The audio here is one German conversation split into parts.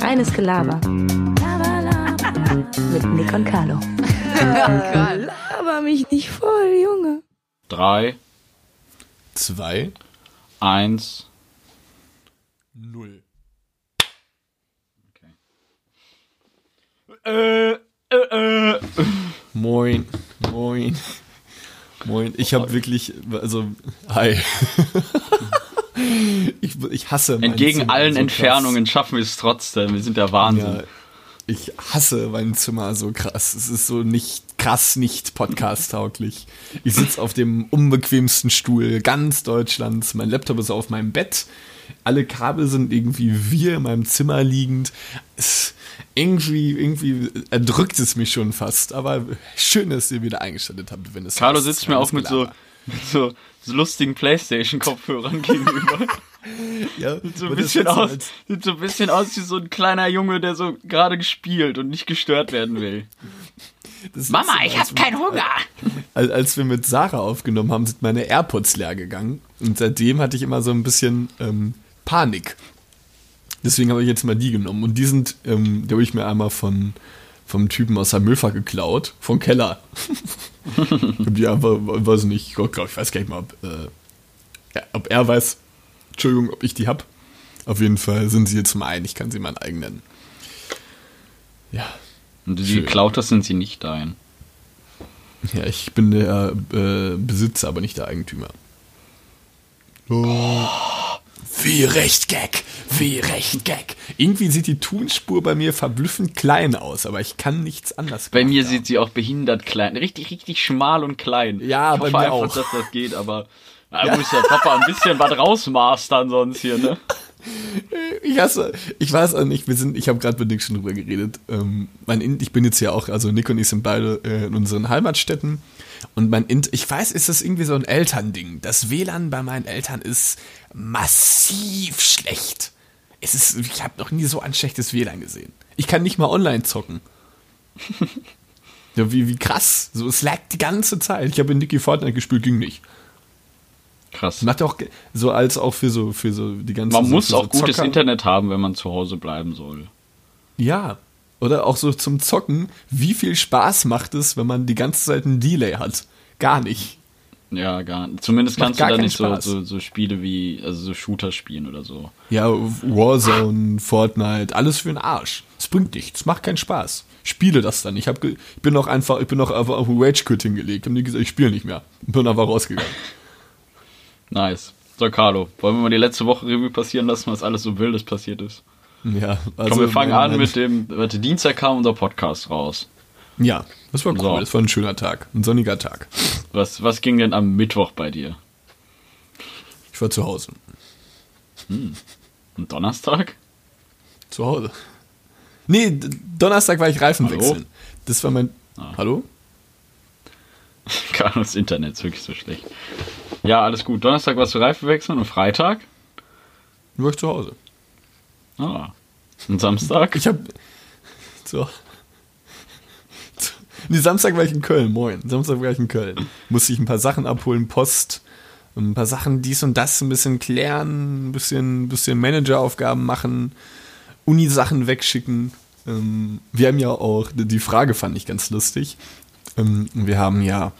Reines Gelaber. Mit Nick und Carlo. Laber mich nicht voll, Junge. Drei, Zwei, eins. null. Äh, äh, äh. Moin, moin, moin. Ich habe wirklich, also, hi. ich, ich hasse mein Entgegen Zimmer allen so. Entfernungen schaffen wir es trotzdem. Wir sind der Wahnsinn. Ja, ich hasse mein Zimmer so krass. Es ist so nicht krass, nicht podcast-tauglich. Ich sitze auf dem unbequemsten Stuhl ganz Deutschlands. Mein Laptop ist auf meinem Bett. Alle Kabel sind irgendwie wir in meinem Zimmer liegend. Es, irgendwie, irgendwie erdrückt es mich schon fast. Aber schön, dass ihr wieder eingeschaltet habt, wenn es Carlo sitzt mir auch mit so. Mit so, so lustigen Playstation-Kopfhörern gegenüber. ja, Sieht so ein bisschen aus, sieht so ein bisschen aus wie so ein kleiner Junge, der so gerade gespielt und nicht gestört werden will. das Mama, ich als hab keinen Hunger. Als, als wir mit Sarah aufgenommen haben, sind meine AirPods leer gegangen. Und seitdem hatte ich immer so ein bisschen ähm, Panik. Deswegen habe ich jetzt mal die genommen. Und die sind, ähm, die habe ich mir einmal von vom Typen aus der Müllfach geklaut, vom Keller. habe die einfach, weiß nicht, ich glaube, ich weiß gar nicht mal, ob, äh, ob er weiß, Entschuldigung, ob ich die hab. Auf jeden Fall sind sie jetzt mein, ich kann sie mein eigen nennen. Ja, Und die geklaut hast, sind sie nicht dein. Ja, ich bin der äh, Besitzer, aber nicht der Eigentümer. Oh. Wie recht Gag, wie recht Gag. Irgendwie sieht die Tonspur bei mir verblüffend klein aus, aber ich kann nichts anderes Bei mir haben. sieht sie auch behindert klein, richtig, richtig schmal und klein. Ja, ich bei hoffe mir einfach, auch. dass das geht, aber da muss der Papa ein bisschen was rausmastern sonst hier, ne? Ich hasse, ich weiß auch nicht, wir sind, ich habe gerade mit Nick schon drüber geredet. Ähm, mein ich bin jetzt ja auch, also Nick und ich sind beide äh, in unseren Heimatstädten. Und mein Int, ich weiß, ist das irgendwie so ein Elternding. Das WLAN bei meinen Eltern ist massiv schlecht. Es ist, ich habe noch nie so ein schlechtes WLAN gesehen. Ich kann nicht mal online zocken. ja, wie, wie krass. So, es lag die ganze Zeit. Ich habe in Nicky Fortnite gespielt, ging nicht. Krass. Macht auch so als auch für so für so die ganze Man so muss auch so gutes. Internet haben, wenn man zu Hause bleiben soll. Ja. Oder auch so zum Zocken. Wie viel Spaß macht es, wenn man die ganze Zeit einen Delay hat? Gar nicht. Ja, gar Zumindest Macht kannst gar du da nicht so, so, so Spiele wie, also so Shooter spielen oder so. Ja, Warzone, Fortnite, alles für den Arsch. Es bringt nichts, macht keinen Spaß. Spiele das dann. Ich, hab ich bin auch einfach, ich bin auch einfach auf Rage Quit hingelegt. Hab nie gesagt, ich spiele nicht mehr. Bin einfach rausgegangen. Nice. So, Carlo, wollen wir mal die letzte Woche Revue passieren lassen, was alles so Wildes passiert ist? Ja, also Komm, wir fangen an mit dem, warte, Dienstag kam unser Podcast raus. Ja, das war cool. So. Das war ein schöner Tag. Ein sonniger Tag. Was, was ging denn am Mittwoch bei dir? Ich war zu Hause. Und Donnerstag? Zu Hause. Nee, Donnerstag war ich Reifen Hallo? wechseln. Das war mein. Ah. Hallo? Carlos Internet ist wirklich so schlecht. Ja, alles gut. Donnerstag warst du Reifen wechseln und Freitag? War ich zu Hause. Ah. Und Samstag? Ich hab. So. so. Nee, Samstag war ich in Köln, moin. Samstag war ich in Köln. Musste ich ein paar Sachen abholen, Post, ein paar Sachen dies und das ein bisschen klären, ein bisschen, bisschen Manageraufgaben machen, Uni-Sachen wegschicken. Ähm, wir haben ja auch, die Frage fand ich ganz lustig. Ähm, wir haben ja.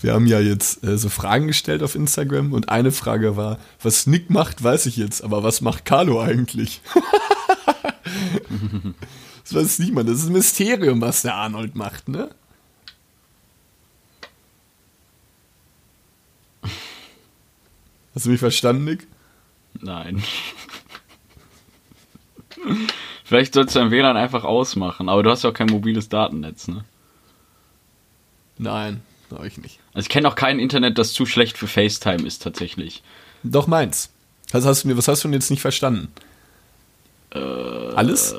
Wir haben ja jetzt äh, so Fragen gestellt auf Instagram und eine Frage war, was Nick macht, weiß ich jetzt, aber was macht Carlo eigentlich? das weiß niemand, das ist ein Mysterium, was der Arnold macht, ne? Hast du mich verstanden, Nick? Nein. Vielleicht sollst du dein WLAN einfach ausmachen, aber du hast ja auch kein mobiles Datennetz, ne? Nein, habe ich nicht. Also ich kenne auch kein Internet, das zu schlecht für FaceTime ist tatsächlich. Doch meins. Was hast du mir, was hast du denn jetzt nicht verstanden? Alles?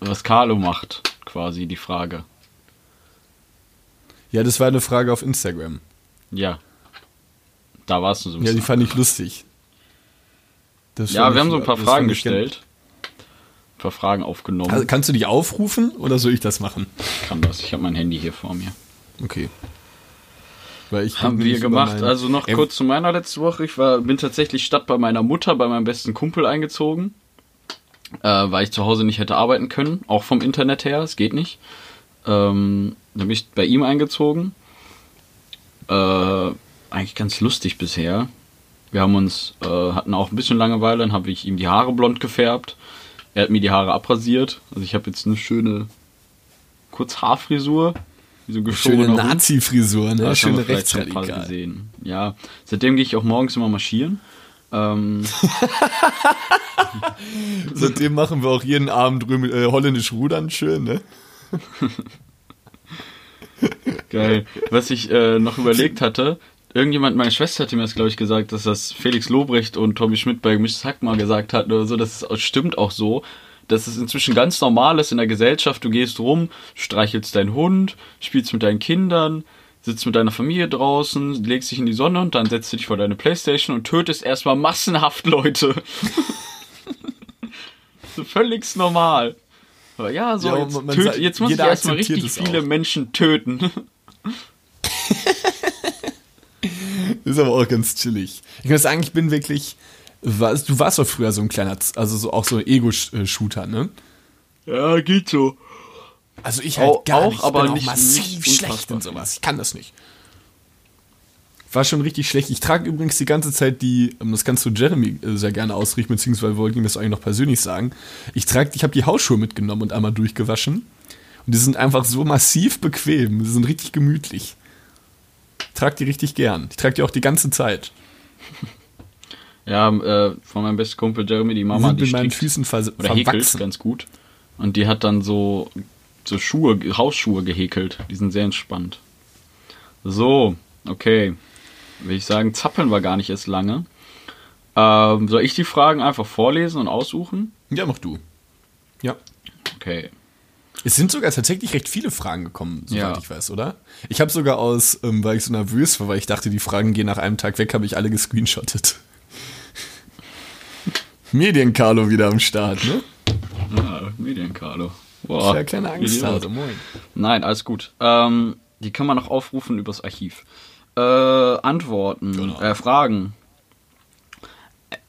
Was Carlo macht, quasi die Frage. Ja, das war eine Frage auf Instagram. Ja. Da warst du so ein Ja, die bisschen. fand ich lustig. Das Ja, wir haben so ein paar Fragen gestellt. Ein paar Fragen aufgenommen. Also, kannst du die aufrufen oder soll ich das machen? Ich kann das. Ich habe mein Handy hier vor mir. Okay. Haben wir gemacht. Also noch kurz zu meiner letzte Woche. Ich war, bin tatsächlich statt bei meiner Mutter, bei meinem besten Kumpel eingezogen. Äh, weil ich zu Hause nicht hätte arbeiten können. Auch vom Internet her. Es geht nicht. Ähm, dann bin ich bei ihm eingezogen. Äh, eigentlich ganz lustig bisher. Wir haben uns, äh, hatten auch ein bisschen Langeweile. Dann habe ich ihm die Haare blond gefärbt. Er hat mir die Haare abrasiert. Also ich habe jetzt eine schöne Kurzhaarfrisur. Wie so Schöne. Nazi-Frisur, ne? Das Schöne Rechtsradikal. gesehen. Ja, seitdem gehe ich auch morgens immer marschieren. Ähm, Seitdem machen wir auch jeden Abend römi- äh, holländisch rudern schön, ne? geil. Was ich äh, noch überlegt hatte, irgendjemand, meine Schwester hatte mir das, glaube ich, gesagt, dass das Felix Lobrecht und Tommy Schmidt bei Gemischtes Hack mal gesagt hatten oder so. Das stimmt auch so. Dass es inzwischen ganz normal ist in der Gesellschaft. Du gehst rum, streichelst deinen Hund, spielst mit deinen Kindern, sitzt mit deiner Familie draußen, legst dich in die Sonne und dann setzt du dich vor deine Playstation und tötest erstmal massenhaft Leute. so völlig normal. Aber ja, so, Ja, jetzt, man- man sagt- jetzt muss ich erstmal richtig viele auch. Menschen töten. Ist aber auch ganz chillig. Ich muss sagen, ich bin wirklich. Was, du warst doch früher so ein kleiner, also so, auch so ein Ego-Shooter, ne? Ja, geht so. Also ich halt Auch- gar auch, nicht. Ich aber bin auch nicht- massiv nicht schlecht und sowas. Ich kann das nicht. War schon richtig schlecht. Ich trage übrigens die ganze Zeit die, ähm, das kannst du Jeremy äh, sehr gerne ausrichten, beziehungsweise wollte ich ihm das eigentlich noch persönlich sagen. Ich trage, ich habe die Hausschuhe mitgenommen und einmal durchgewaschen. Und die sind einfach so massiv bequem. Die sind richtig gemütlich. Ich trage die richtig gern. Ich trage die auch die ganze Zeit. Ja, äh, von meinem besten Kumpel Jeremy, die Die Mama, sind die mit meinen Füßen vers oder häkelt verwachsen. ganz gut. Und die hat dann so, so Schuhe, Hausschuhe gehäkelt. Die sind sehr entspannt. So, okay. Will ich sagen, zappeln wir gar nicht erst lange. Ähm, soll ich die Fragen einfach vorlesen und aussuchen? Ja, mach du. Ja. Okay. Es sind sogar tatsächlich recht viele Fragen gekommen, soweit Ja. ich weiß, oder? Ich habe sogar aus, ähm, weil ich so nervös war, weil ich dachte, die Fragen gehen nach einem Tag weg, habe ich alle gescreenshottet. Medien-Carlo wieder am Start, ne? Ah, Medien-Carlo. Boah. Ja, kleine Angst hatte, moin. Nein, alles gut. Ähm, die kann man noch aufrufen übers Archiv. Äh, Antworten, Genau. äh, Fragen.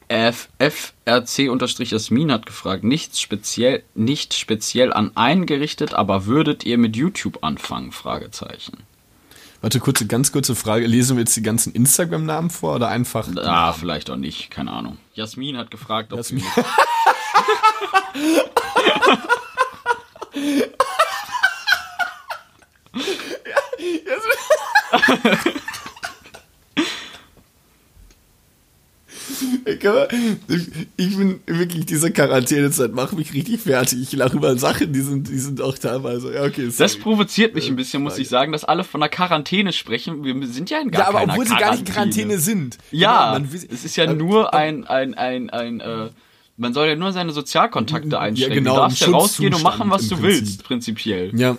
FRC-Jasmin hat gefragt, nichts speziell, nicht speziell an einen gerichtet, aber würdet ihr mit YouTube anfangen? Fragezeichen. Warte, kurze, ganz kurze Frage. Lesen wir jetzt die ganzen Instagram-Namen vor oder einfach. Ah, vielleicht auch nicht, keine Ahnung. Jasmin hat gefragt, ob Jasmin. Ich bin wirklich, diese Quarantänezeit macht mich richtig fertig. Ich lache über Sachen, die sind, die sind auch teilweise. Ja, okay, Das provoziert mich ein bisschen, muss ich sagen, dass alle von der Quarantäne sprechen. Wir sind ja in gar Ja, aber obwohl sie gar nicht in Quarantäne sind. Ja, Genau, man es ist ja äh, nur äh, ein, ein, ein, ein, äh, man soll ja nur seine Sozialkontakte einschränken. genau, du darfst ja rausgehen und machen, was du im willst, prinzipiell. Ja.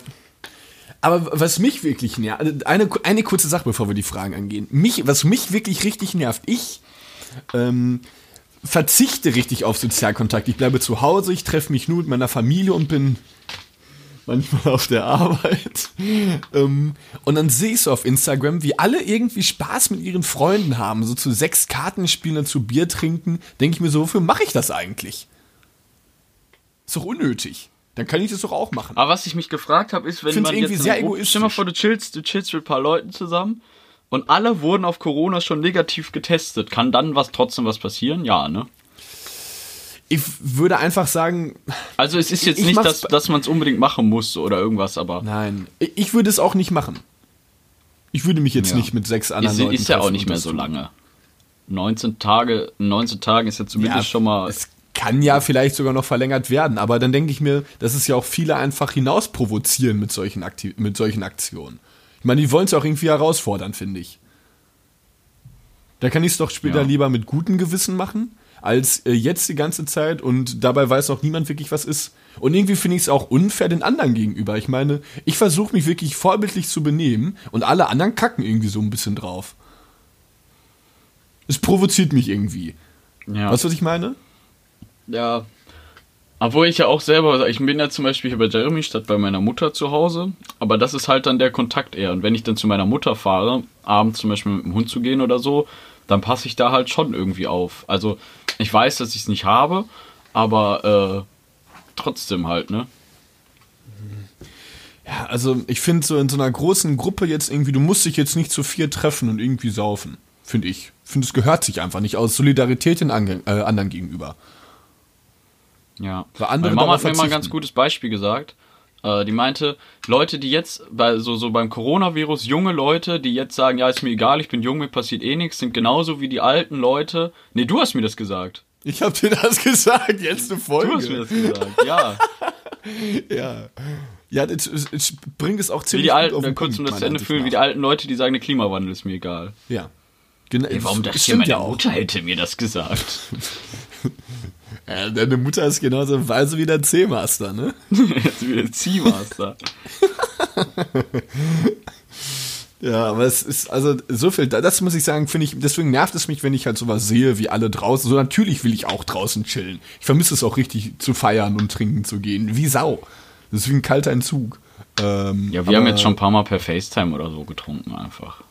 Aber was mich wirklich nervt, eine, eine kurze Sache, bevor wir die Fragen angehen. Mich, was mich wirklich richtig nervt, ich ähm, verzichte richtig auf Sozialkontakt. Ich bleibe zu Hause, ich treffe mich nur mit meiner Familie und bin manchmal auf der Arbeit. ähm, und dann sehe ich so auf Instagram, wie alle irgendwie Spaß mit ihren Freunden haben, so zu sechs Karten spielen, dazu Bier trinken. Denke ich mir so, wofür mache ich das eigentlich? Ist doch unnötig. Dann kann ich das doch auch machen. Aber was ich mich gefragt habe, ist, wenn Find's man irgendwie jetzt sehr egoistisch. Stell mal vor, du chillst, du chillst mit ein paar Leuten zusammen und alle wurden auf Corona schon negativ getestet. Kann dann was trotzdem was passieren? Ja, ne? Ich würde einfach sagen, Also es ist jetzt Ich nicht, dass, dass man es unbedingt machen muss oder irgendwas, aber nein, ich würde es auch nicht machen. Ich würde mich jetzt Ja. nicht mit sechs anderen ist, Leuten ist ja auch nicht mehr so lange. 19 Tage, 19 Tagen ist ja zumindest schon mal Es kann ja vielleicht sogar noch verlängert werden, aber dann denke ich mir, dass es ja auch viele einfach hinaus provozieren mit solchen, Akti mit solchen Aktionen. Ich meine, die wollen es auch irgendwie herausfordern, finde ich. Da kann ich es doch später Ja. lieber mit gutem Gewissen machen, als äh, jetzt die ganze Zeit und dabei weiß auch niemand wirklich, was ist. Und irgendwie finde ich es auch unfair den anderen gegenüber. Ich meine, ich versuche mich wirklich vorbildlich zu benehmen und alle anderen kacken irgendwie so ein bisschen drauf. Es provoziert mich irgendwie. ja. Weißt du, was ich meine? Ja. Obwohl ich ja auch selber, ich bin ja zum Beispiel hier bei Jeremy statt bei meiner Mutter zu Hause, aber das ist halt dann der Kontakt eher. Und wenn ich dann zu meiner Mutter fahre, abends zum Beispiel mit dem Hund zu gehen oder so, dann passe ich da halt schon irgendwie auf. Also ich weiß, dass ich es nicht habe, aber äh, trotzdem halt, ne? Ja, also ich finde so in so einer großen Gruppe jetzt irgendwie, du musst dich jetzt nicht zu viel treffen und irgendwie saufen, finde ich. Finde, es gehört sich einfach nicht aus Solidarität den äh, anderen gegenüber. Ja. Weil andere Meine Mama hat mir mal ein ganz gutes Beispiel gesagt. Äh, die meinte, Leute, die jetzt, bei, so, so beim Coronavirus, junge Leute, die jetzt sagen, ja, ist mir egal, ich bin jung, mir passiert eh nichts, sind genauso wie die alten Leute. Nee, du hast mir das gesagt. Ich habe dir das gesagt, jetzt eine Folge. Du hast mir das gesagt, ja. Ja. Ja, das, das, das bringt es auch Wie ziemlich die gut alten, auf den kurz um Punkt, das zu Ende fühlen, wie die alten Leute, die sagen, der Klimawandel ist mir egal. Ja. Genau, Ey, warum das hier meine ja. Mutter hätte mir das gesagt? Ja, deine Mutter ist genauso weise wie der C-Master, ne? Jetzt wieder ein Ziehmaster. Ja, aber es ist, also so viel, das muss ich sagen, finde ich, deswegen nervt es mich, wenn ich halt sowas sehe, wie alle draußen. So natürlich will ich auch draußen chillen. Ich vermisse es auch richtig zu feiern und trinken zu gehen. Wie Sau. Das ist wie ein kalter Entzug. Ähm, Ja, wir haben jetzt schon ein paar Mal per FaceTime oder so getrunken einfach.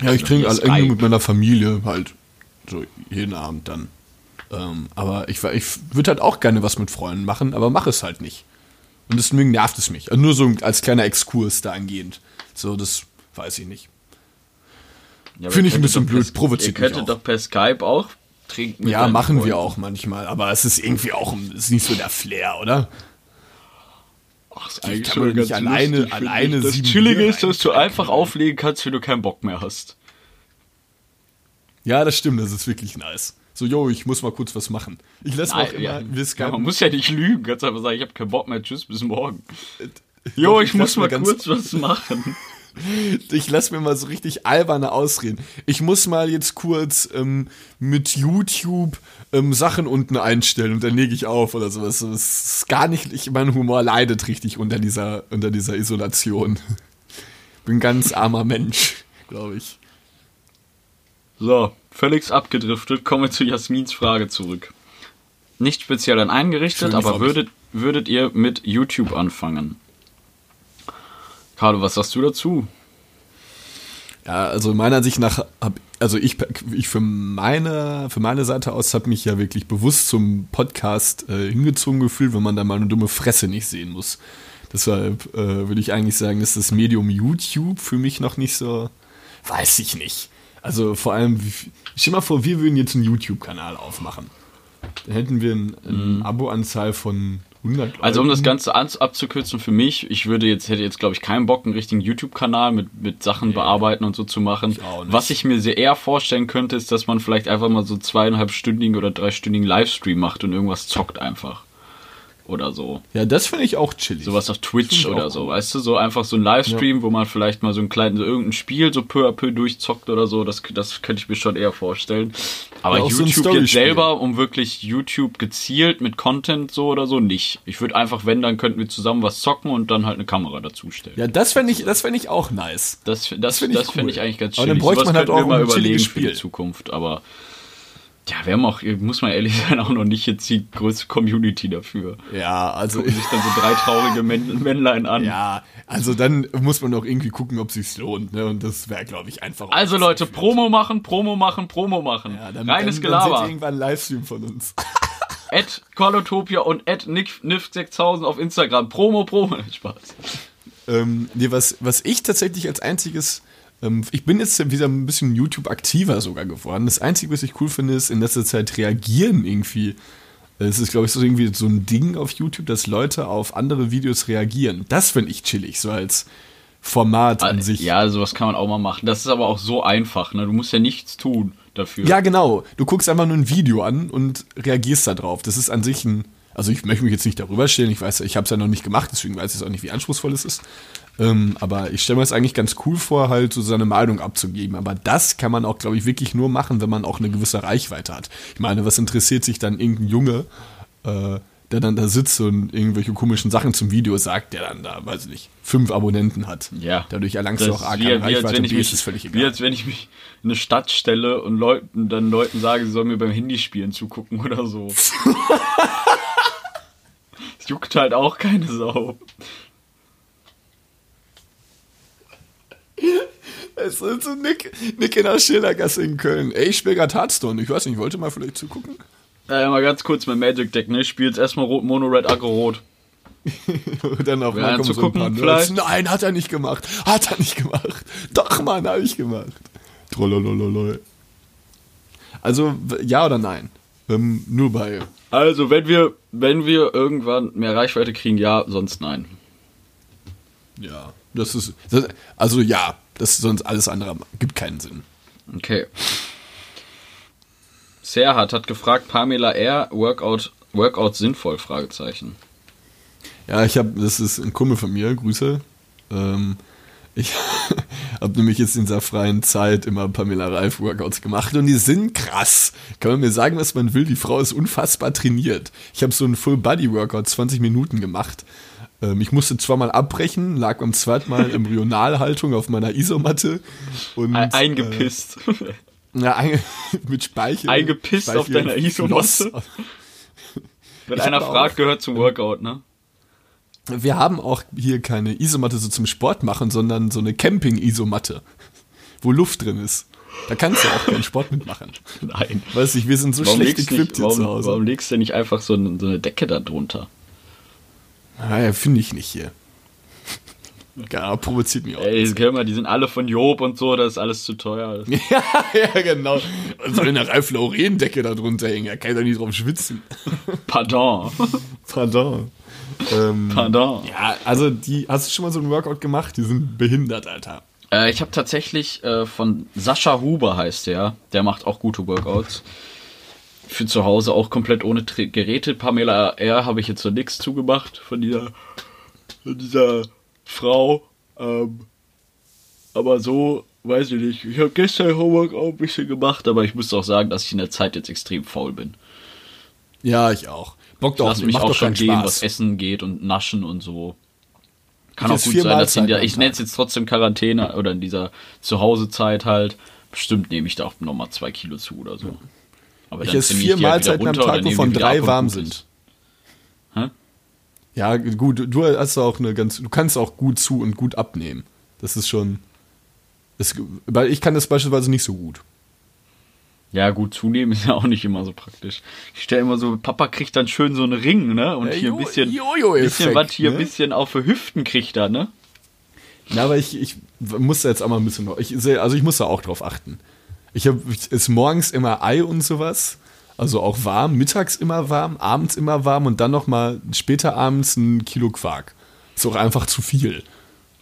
Ja, ich trinke via halt irgendwie mit meiner Familie halt so jeden Abend dann. Ähm, aber ich, ich würde halt auch gerne was mit Freunden machen, aber mache es halt nicht. Und deswegen nervt es mich. Also nur so als kleiner Exkurs dahingehend. So, das weiß ich nicht. Ja, Finde ich ein bisschen blöd, provoziert Ihr könntet doch per Skype auch trinken. Ja, machen wir Freunden. auch manchmal, aber es ist irgendwie auch ist nicht so der Flair, oder? Ach, ist kann eigentlich man schon nicht alleine- lustig, alleine. Das Chillige ist, dass du einfach auflegen kannst, wenn du keinen Bock mehr hast. Ja, das stimmt, das ist wirklich nice. So, yo, ich muss mal kurz was machen. Ich lasse immer, ja, ja, man muss ja nicht lügen. Kannst einfach sagen, ich habe keinen Bock mehr. Tschüss, bis morgen. Jo, Doch, ich, muss mal kurz was machen. Ich lass mir mal so richtig alberne Ausreden. Ich muss mal jetzt kurz ähm, mit YouTube ähm, Sachen unten einstellen und dann lege ich auf oder sowas. Das ist gar nicht, ich, mein Humor leidet richtig unter dieser, unter dieser Isolation. Bin ein ganz armer Mensch, glaube ich. So, völlig abgedriftet. Kommen wir zu Jasmins Frage zurück. Nicht speziell an eingerichtet, Schön, aber würdet, würdet ihr mit YouTube anfangen? Carlo, was sagst du dazu? Ja, also meiner Sicht nach, hab, also ich, ich für meine, für meine Seite aus habe mich ja wirklich bewusst zum Podcast äh, hingezogen gefühlt, wenn man da mal eine dumme Fresse nicht sehen muss. Deshalb äh, würde ich eigentlich sagen, ist das Medium YouTube für mich noch nicht so, weiß ich nicht. Also vor allem, stell mal vor, wir würden jetzt einen YouTube-Kanal aufmachen. Da hätten wir ein, eine Abo-Anzahl von 100 Leuten. Also um das Ganze an, abzukürzen für mich, ich würde jetzt, hätte jetzt glaube ich keinen Bock, einen richtigen YouTube-Kanal mit, mit Sachen bearbeiten und so zu machen. nicht. Was ich mir sehr eher vorstellen könnte, ist, dass man vielleicht einfach mal so zweieinhalbstündigen oder dreistündigen Livestream macht und irgendwas zockt einfach. Oder so. Ja, das finde ich auch chillig. Sowas auf Twitch Finde oder so, cool. weißt du? So einfach so ein Livestream, wo man vielleicht mal so ein kleines, so irgendein Spiel so peu à peu durchzockt oder so. Das, das könnte ich mir schon eher vorstellen. Aber Ja, auch so YouTube jetzt selber, um wirklich YouTube gezielt mit Content so oder so, nicht. Ich würde einfach, wenn, dann könnten wir zusammen was zocken und dann halt eine Kamera dazustellen. Ja, das fände ich, das ich auch nice. Das, das, das, find ich das finde cool. ich eigentlich ganz Aber chillig. dann bräuchte Sowas man halt auch mal überlegen für die Spiel. Zukunft, aber ja, wir haben auch, muss man ehrlich sein, auch noch nicht jetzt die größte Community dafür. Ja, also Gucken sich dann so drei traurige Männ Männlein an. Ja, also dann muss man auch irgendwie gucken, ob sich's lohnt, ne? Und das wäre, glaube ich, einfach. Also Leute, viel. Promo machen, Promo machen, Promo machen. Ja, dann, Reines dann, dann seht Gelaber. irgendwann einen Livestream von uns. At Callotopia und at Nick6000 auf Instagram. Promo, Promo. Spaß. ähm, nee, was, was ich tatsächlich als einziges, ich bin jetzt wieder ein bisschen YouTube aktiver sogar geworden. Das Einzige, was ich cool finde, ist in letzter Zeit reagieren irgendwie. Es ist, glaube ich, so irgendwie so ein Ding auf YouTube, dass Leute auf andere Videos reagieren. Das finde ich chillig, so als Format an sich. Ja, sowas kann man auch mal machen. Das ist aber auch so einfach. Ne? Du musst ja nichts tun dafür. Ja, genau. Du guckst einfach nur ein Video an und reagierst da drauf. Das ist an sich ein. Also ich möchte mich jetzt nicht darüber stellen. Ich weiß, ich habe es ja noch nicht gemacht, deswegen weiß ich auch nicht, wie anspruchsvoll es ist. Ähm, aber ich stelle mir es eigentlich ganz cool vor, halt so seine Meinung abzugeben. Aber das kann man auch, glaube ich, wirklich nur machen, wenn man auch eine gewisse Reichweite hat. Ich meine, was interessiert sich dann irgendein Junge, äh, der dann da sitzt und irgendwelche komischen Sachen zum Video sagt, der dann da, weiß ich nicht, fünf Abonnenten hat. Ja. Dadurch erlangst du auch ist wie, wie, als Reichweite, wenn ich mir mich, ist es völlig wie egal. als wenn ich mich in eine Stadt stelle und Leuten, dann Leuten sage, sie sollen mir beim Handyspielen zugucken oder so. Es juckt halt auch keine Sau. Es ist so Nick, Nick in der Schildergasse in Köln. Ey, ich spiele gerade Hearthstone. Ich weiß nicht, wollte mal vielleicht zugucken? Äh, mal ganz kurz mein Magic Deck, ne? Spielt's erstmal Rot, Mono, Red, Aggro, Rot. Und dann auf einmal kommen so ein paar Nerds. vielleicht? Nein, hat er nicht gemacht. Hat er nicht gemacht. Doch, Mann, habe ich gemacht. Trollolololol. Also, ja oder nein? Ähm, nur bei. Also, wenn wir, wenn wir irgendwann mehr Reichweite kriegen, ja, sonst nein. Ja. Das ist. Das, also, ja. Das ist sonst alles andere gibt keinen Sinn. Okay. Serhat hat gefragt, Pamela R. Workout, Workout sinnvoll? Fragezeichen. Ja, ich habe, das ist ein Kumpel von mir, Grüße. Ähm, ich habe nämlich jetzt in dieser freien Zeit immer Pamela Reif Workouts gemacht und die sind krass. Kann man mir sagen, was man will? Die Frau ist unfassbar trainiert. Ich habe so einen Full Body Workout 20 Minuten gemacht. Ähm, ich musste zweimal abbrechen, lag beim zweiten Mal in Embryonalhaltung auf meiner Isomatte und Ein, eingepisst. Äh, ja, ein, mit Speichel. Eingepisst auf Speichel- deiner Isomatte? Wenn Ich einer fragt, auch- gehört zum Workout, ne? Wir haben auch hier keine Isomatte so zum Sport machen, sondern so eine Camping-Isomatte, wo Luft drin ist. Da kannst du auch keinen Sport mitmachen. Nein. Weiß ich, wir sind so Warum schlecht equipped nicht, hier warum, zu Hause. warum legst du nicht einfach so eine, so eine Decke da drunter? Naja, finde ich nicht hier. Ja, provoziert mich auch. Ey, hör mal, die sind alle von Job und so, das ist alles zu teuer. Ja, ja, genau. Und soll eine Ralf Lauren-Decke da drunter hängen? Da kann ich doch nicht drauf schwitzen. Pardon. Pardon. Ähm, Pardon. ja, also die, hast du schon mal so einen Workout gemacht? Die sind behindert, Alter. Äh, ich habe tatsächlich äh, von Sascha Huber heißt der, der macht auch gute Workouts. Für zu Hause auch komplett ohne Tri Geräte. Pamela R. habe ich jetzt so nichts zugemacht von dieser, von dieser Frau. Ähm, aber so, weiß ich nicht. Ich habe gestern Homework auch ein bisschen gemacht, aber ich muss auch sagen, dass ich in der Zeit jetzt extrem faul bin. Ja, ich auch. Bockt Ich auch lasse mich auch doch schon gehen, Spaß. was Essen geht und Naschen und so. Kann Ich auch gut sein, dass in der, ich nenne es jetzt trotzdem Quarantäne oder in dieser Zuhausezeit halt. Bestimmt nehme ich da auch nochmal zwei Kilo zu oder so. Aber Ich esse vier die halt Mahlzeiten am Tag, wovon drei warm sind. Hä? Ja, gut, du hast auch eine ganz, du kannst auch gut zu und gut abnehmen. Das ist schon, das, weil ich kann das beispielsweise nicht so gut. Ja, gut, zunehmen ist ja auch nicht immer so praktisch. Ich stelle immer so, Papa kriegt dann schön so einen Ring, ne? Und Ja, hier ein bisschen, bisschen was hier ein ne? bisschen auf die Hüften kriegt er, ne? Ja, aber ich, ich muss da jetzt auch mal ein bisschen, ich also ich muss da auch drauf achten. Ich habe morgens immer Ei und sowas, also auch warm, mittags immer warm, abends immer warm und dann noch mal später abends ein Kilo Quark. Ist auch einfach zu viel.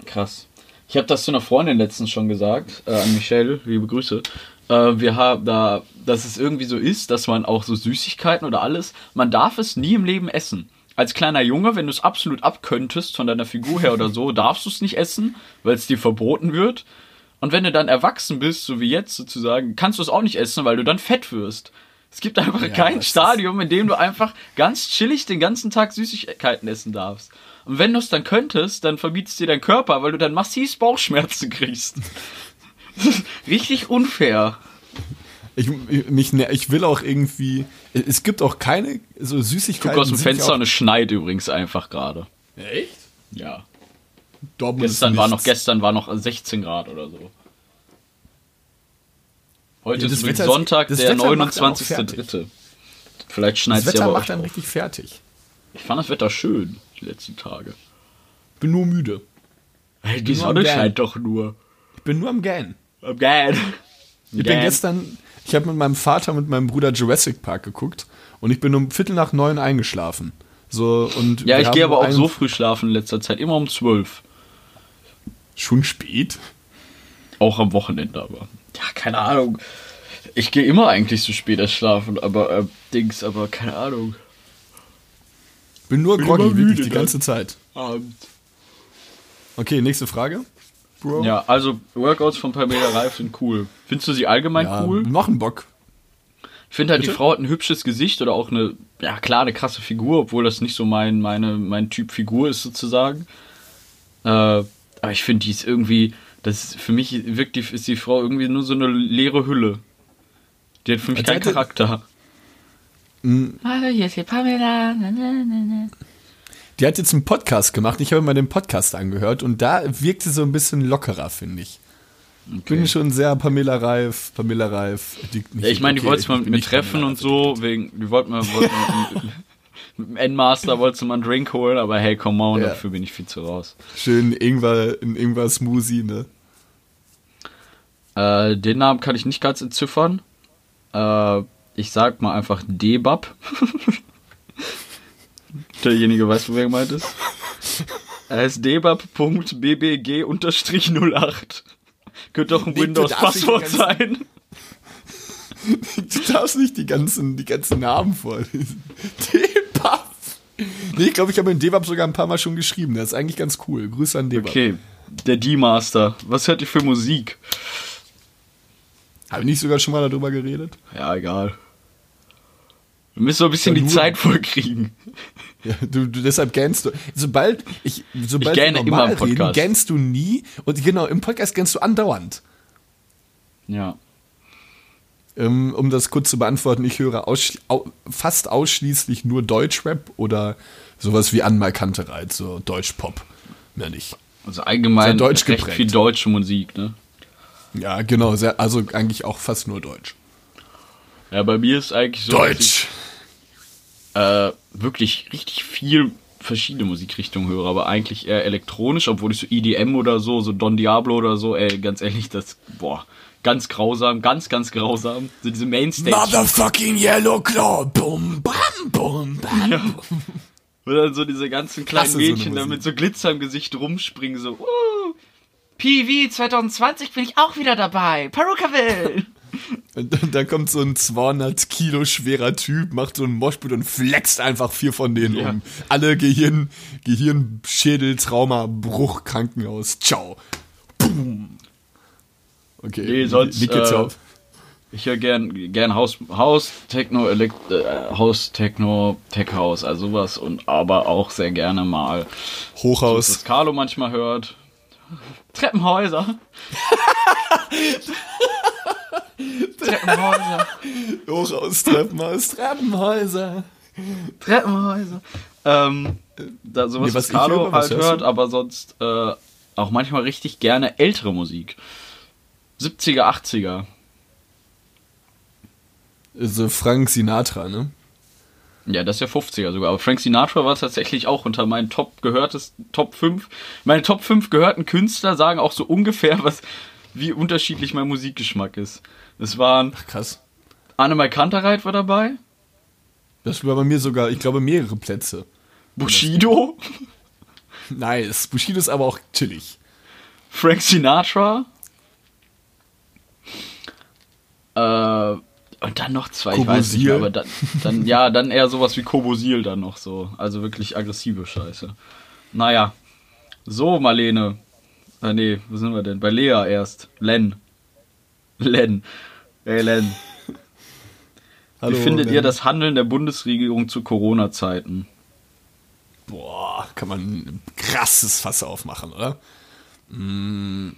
Krass. Ich habe das zu einer Freundin letztens schon gesagt, äh, an Michelle, liebe Grüße. Äh, wir haben da, dass es irgendwie so ist, dass man auch so Süßigkeiten oder alles, man darf es nie im Leben essen. Als kleiner Junge, wenn du es absolut abkönntest von deiner Figur her oder so, darfst du es nicht essen, weil es dir verboten wird. Und wenn du dann erwachsen bist, so wie jetzt sozusagen, kannst du es auch nicht essen, weil du dann fett wirst. Es gibt einfach kein das ist- Stadium, in dem du einfach ganz chillig den ganzen Tag Süßigkeiten essen darfst. Und wenn du es dann könntest, dann verbietet dir dein Körper, weil du dann massiv Bauchschmerzen kriegst. Richtig unfair. Ich, mich, ich will auch irgendwie, es gibt auch keine so Ich Süßigkeiten. gucke aus dem ja Fenster und es schneit übrigens einfach gerade. Echt? Ja. Dortmund Gestern war noch gestern war noch 16 Grad oder so. Heute Ja, ist Wetter Sonntag, das der Wetter macht einen auch 29.3. Vielleicht schneit es ja Wetter aber macht dann richtig fertig. Ich fand das Wetter schön, die letzten Tage. Bin nur müde. Hey, die am Sonne scheint doch nur. Ich bin nur am Gähnen. Oh God. Ich bin gestern, ich habe mit meinem Vater und meinem Bruder Jurassic Park geguckt und ich bin um Viertel nach neun eingeschlafen. So, und Ja, ich gehe aber auch so früh schlafen in letzter Zeit, immer um 12. Schon spät? Auch am Wochenende, aber. Ja, keine Ahnung. Ich gehe immer eigentlich so spät erst schlafen, aber äh, Dings, aber keine Ahnung. Bin nur Bin groggy, wirklich müde die ganze Zeit. Abend. Okay, nächste Frage. Bro. Ja, also Workouts von Pamela Reif sind cool. Findest du sie allgemein Ja, cool? Machen Bock. Ich finde halt, Bitte? die Frau hat ein hübsches Gesicht oder auch eine, ja klar, eine krasse Figur, obwohl das nicht so mein, meine, mein Typ Figur ist sozusagen. Äh, aber ich finde, die ist irgendwie, das ist, für mich wirkt die, ist die Frau irgendwie nur so eine leere Hülle. Die hat für mich Als keinen Charakter. Hallo, hier ist die hat jetzt einen Podcast gemacht. Ich habe mal den Podcast angehört und da wirkte sie so ein bisschen lockerer, finde ich. Ich bin schon sehr Pamela Reif, Pamela Reif. Die, Ja, ich meine, die okay, wolltest mal mit mir nicht treffen Pamela und so, wegen, die wollten mal, wollten mal mit dem Endmaster wolltest du mal einen Drink holen, aber hey, come on, Ja. dafür bin ich viel zu raus. Schön Ingwer, ein Ingwer-Smoothie, ne? Äh, den Namen kann ich nicht ganz entziffern. Äh, ich sag mal einfach Debab. Derjenige weiß, wo wer gemeint ist. Er ist debab.bbg-08. Könnte doch ein Windows-Passwort sein. Du darfst nicht die ganzen, die ganzen Namen vorlesen. Nee, ich glaube, ich habe den Debab sogar ein paar Mal schon geschrieben. Das ist eigentlich ganz cool. Grüße an Debab. Okay, der D-Master. Was hört ihr für Musik? Habe ich nicht sogar schon mal darüber geredet? Ja, egal. Wir müssen so ein bisschen Ja, die Zeit vollkriegen. Ja, du, du deshalb gähnst du. Sobald ich, sobald Ich wir normal immer im Podcast. reden, gähnst du nie. Und genau, im Podcast gähnst du andauernd. Ja. Ähm, um das kurz zu beantworten, ich höre ausschli- au fast ausschließlich nur Deutschrap oder sowas wie Anmal Kantereit, so Deutschpop. Mehr nicht. Also allgemein Sehr deutsch recht geprägt. viel deutsche Musik, ne? Ja, genau, sehr, also eigentlich auch fast nur Deutsch. Ja, bei mir ist eigentlich so, dass ich äh, wirklich richtig viel verschiedene Musikrichtungen höre, aber eigentlich eher elektronisch, obwohl ich so EDM oder so, so Don Diablo oder so, ey, ganz ehrlich, das, boah, ganz grausam, ganz, ganz grausam. So diese Mainstage. Motherfucking Yellow Claw, bum, bam, bum, bam. Wo dann so diese ganzen kleinen so eine Mädchen da Musik. mit so Glitzer im Gesicht rumspringen, so, uh, PV 2020 bin ich auch wieder dabei. Perukaville. Und dann, dann kommt so ein 200 Kilo schwerer Typ, macht so einen Moshpit und flext einfach vier von denen Ja. um. Alle Gehirn, Gehirn, Schädel, Trauma, Bruch, Krankenhaus. Ciao. Boom. Okay. Nee, sonst, Wie geht's äh, auf? Ich höre gern, gern Haus, Haus, Techno, Elekt, äh, Haus, Techno, Tech House, also sowas und aber auch sehr gerne mal, Hochhaus. was Carlo manchmal hört. Treppenhäuser. Treppenhäuser. Hochhaus, Treppenhaus, Treppenhäuser. Treppenhäuser. Ähm, da sowas, Nee, was Carlo höre, was halt hört, aber sonst äh, auch manchmal richtig gerne ältere Musik. 70er, 80er. Also Frank Sinatra, ne? Ja, das ist ja 50er sogar. Aber Frank Sinatra war tatsächlich auch unter meinen top gehörtesten Top 5. Meine Top 5 gehörten Künstler sagen auch so ungefähr, was, wie unterschiedlich mein Musikgeschmack ist. Es waren Krass. Annemai Kantereit war dabei, Das war bei mir sogar, ich glaube, mehrere Plätze. Bushido, Nice. Bushido ist aber auch chillig. Frank Sinatra, äh, und dann noch zwei, ich weiß nicht mehr, Kobosil. aber dann, dann, ja, dann eher sowas wie Kobosil dann noch so. Also wirklich aggressive Scheiße. Naja. So, Marlene. Ah, nee, wo sind wir denn? Bei Lea erst. Len. Len. Hey, Len. Hallo, Wie findet Len. ihr das Handeln der Bundesregierung zu Corona-Zeiten? Boah, kann man ein krasses Fass aufmachen, oder?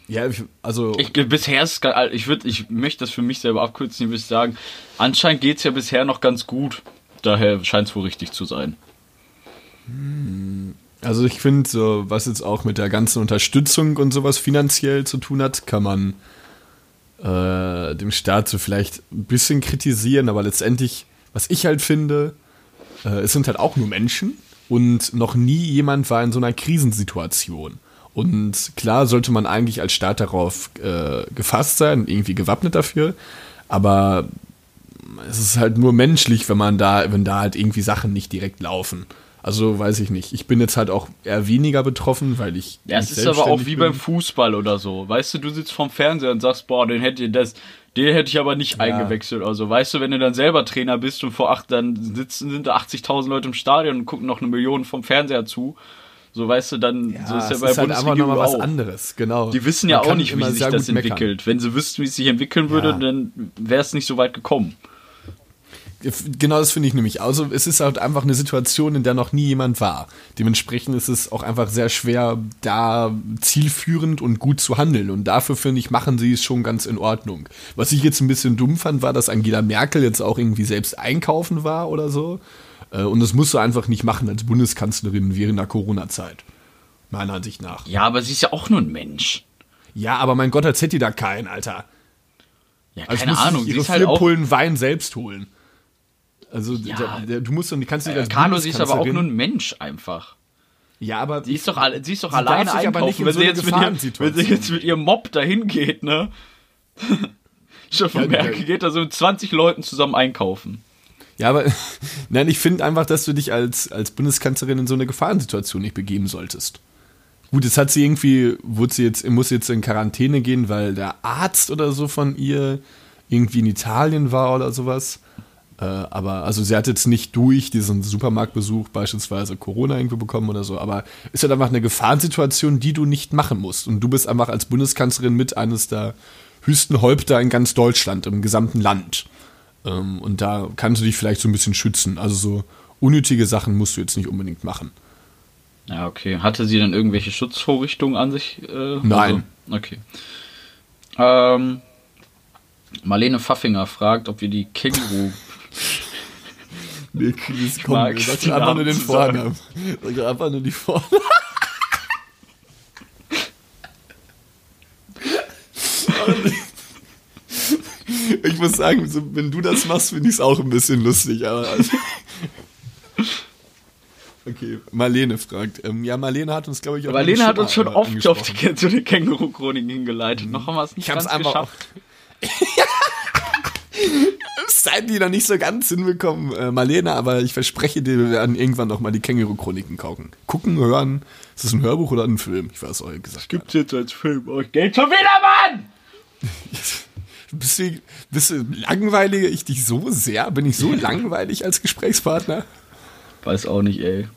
Ja, ich, also Ich, bisher ist, ga- ich würde, ich möchte das für mich selber abkürzen, ich würde sagen, anscheinend geht es ja bisher noch ganz gut. Daher scheint es wohl richtig zu sein. Also ich finde, so, was jetzt auch mit der ganzen Unterstützung und sowas finanziell zu tun hat, kann man äh, dem Staat so vielleicht ein bisschen kritisieren, aber letztendlich, was ich halt finde, äh, es sind halt auch nur Menschen und noch nie jemand war in so einer Krisensituation. Und klar sollte man eigentlich als Staat darauf äh, gefasst sein, irgendwie gewappnet dafür, aber es ist halt nur menschlich, wenn man da, wenn da halt irgendwie Sachen nicht direkt laufen. Also weiß ich nicht. Ich bin jetzt halt auch eher weniger betroffen, weil ich. Ja, es ist aber auch wie bin. beim Fußball oder so. Weißt du, du sitzt vorm Fernseher und sagst, boah, den hätte das, den hätte ich aber nicht eingewechselt oder so. Weißt du, wenn du dann selber Trainer bist und vor acht, dann sitzen, sind da 80.000 Leute im Stadion und gucken noch eine Million vom Fernseher zu. So, weißt du, dann, Ja, so ist ja bei ist halt Bundesregierung nochmal was auch. anderes, genau. Die wissen ja auch nicht, wie sich das gut meckern. entwickelt. Wenn sie wüssten, wie es sich entwickeln würde, Ja. dann wäre es nicht so weit gekommen. Genau das finde ich nämlich. Also es ist halt einfach eine Situation, in der noch nie jemand war. Dementsprechend ist es auch einfach sehr schwer, da zielführend und gut zu handeln. Und dafür finde ich, machen sie es schon ganz in Ordnung. Was ich jetzt ein bisschen dumm fand, war, dass Angela Merkel jetzt auch irgendwie selbst einkaufen war oder so. Äh, und das musst du einfach nicht machen als Bundeskanzlerin während der Corona-Zeit. Meiner Ansicht nach. Ja, aber sie ist ja auch nur ein Mensch. Ja, aber mein Gott, als hätte die da keinen, Alter. Ja, Also keine sie Ahnung. sich Sie ihre ist halt vier. Pullen Wein selbst holen. Also Ja. du musst und kannst nicht Äh, als Carlo, sie ist aber auch nur ein Mensch einfach. Ja, aber Sie ist doch, sie ist doch Sie alleine sich aber nicht einkaufen, in wenn, so sie jetzt mit ihrem, wenn sie jetzt mit ihrem Mob dahin geht, ne? Stefan Ja, Merkel geht da so mit 20 Leuten zusammen einkaufen. Ja, aber nein, ich finde einfach, dass du dich als, als Bundeskanzlerin in so eine Gefahrensituation nicht begeben solltest. Gut, jetzt hat sie irgendwie, wurde sie jetzt, muss jetzt in Quarantäne gehen, weil der Arzt oder so von ihr irgendwie in Italien war oder sowas. Äh, aber, also sie hat jetzt nicht durch diesen Supermarktbesuch beispielsweise Corona irgendwie bekommen oder so, aber ist halt einfach eine Gefahrensituation, die du nicht machen musst. Und du bist einfach als Bundeskanzlerin mit eines der höchsten Häupter in ganz Deutschland, im gesamten Land. Ähm, und da kannst du dich vielleicht so ein bisschen schützen. Also so unnötige Sachen musst du jetzt nicht unbedingt machen. Ja, okay. Hatte sie denn irgendwelche Schutzvorrichtungen an sich? Äh, Nein. Also, okay. Ähm, Marlene Pfaffinger fragt, ob wir die Känguru. Nee, das komm, mag's, sag einfach nur den. Vornamen. Sag einfach nur die Vornamen. Ich muss sagen, so, wenn du das machst, finde ich es auch ein bisschen lustig. Aber okay, Marlene fragt. Ähm, ja, Marlene hat uns, glaube ich, auch Marlene hat uns schon oft auf die, zu den Känguru-Chroniken hingeleitet. Noch haben wir es nicht Ich hab's ganz einfach geschafft. Seid die noch nicht so ganz hinbekommen, äh, Marlene, aber ich verspreche dir, wir werden irgendwann noch mal die Känguru-Chroniken gucken. Gucken, hören. Ist das ein Hörbuch oder ein Film? Ich weiß auch gesagt. gar Gibt's jetzt als Film. Oh, Geld schon wieder, Mann! Bist du, bist du langweilige ich dich so sehr? Bin ich so langweilig als Gesprächspartner? Weiß auch nicht, ey.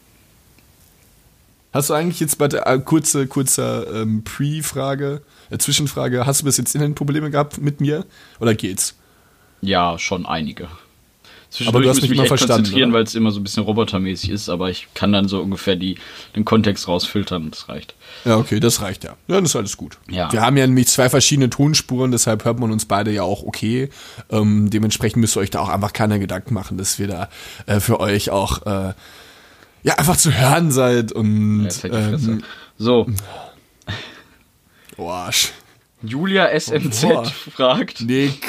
Hast du eigentlich jetzt bei der äh, kurze, kurzer ähm, Pre-Frage, äh, Zwischenfrage, hast du bis jetzt Internetprobleme gehabt mit mir? Oder geht's? Ja, schon einige. Aber du hast mich mal echt verstanden, konzentrieren, weil es immer so ein bisschen robotermäßig ist, aber ich kann dann so ungefähr die, den Kontext rausfiltern und das reicht. Ja, okay, das reicht ja. Ja, das ist alles gut. Ja. Wir haben ja nämlich zwei verschiedene Tonspuren, deshalb hört man uns beide ja auch okay. Ähm, dementsprechend müsst ihr euch da auch einfach keine Gedanken machen, dass wir da äh, für euch auch äh, ja einfach zu hören seid und Ja, ähm, So, oh, Arsch. Julia SMZ Boah. fragt, Nick.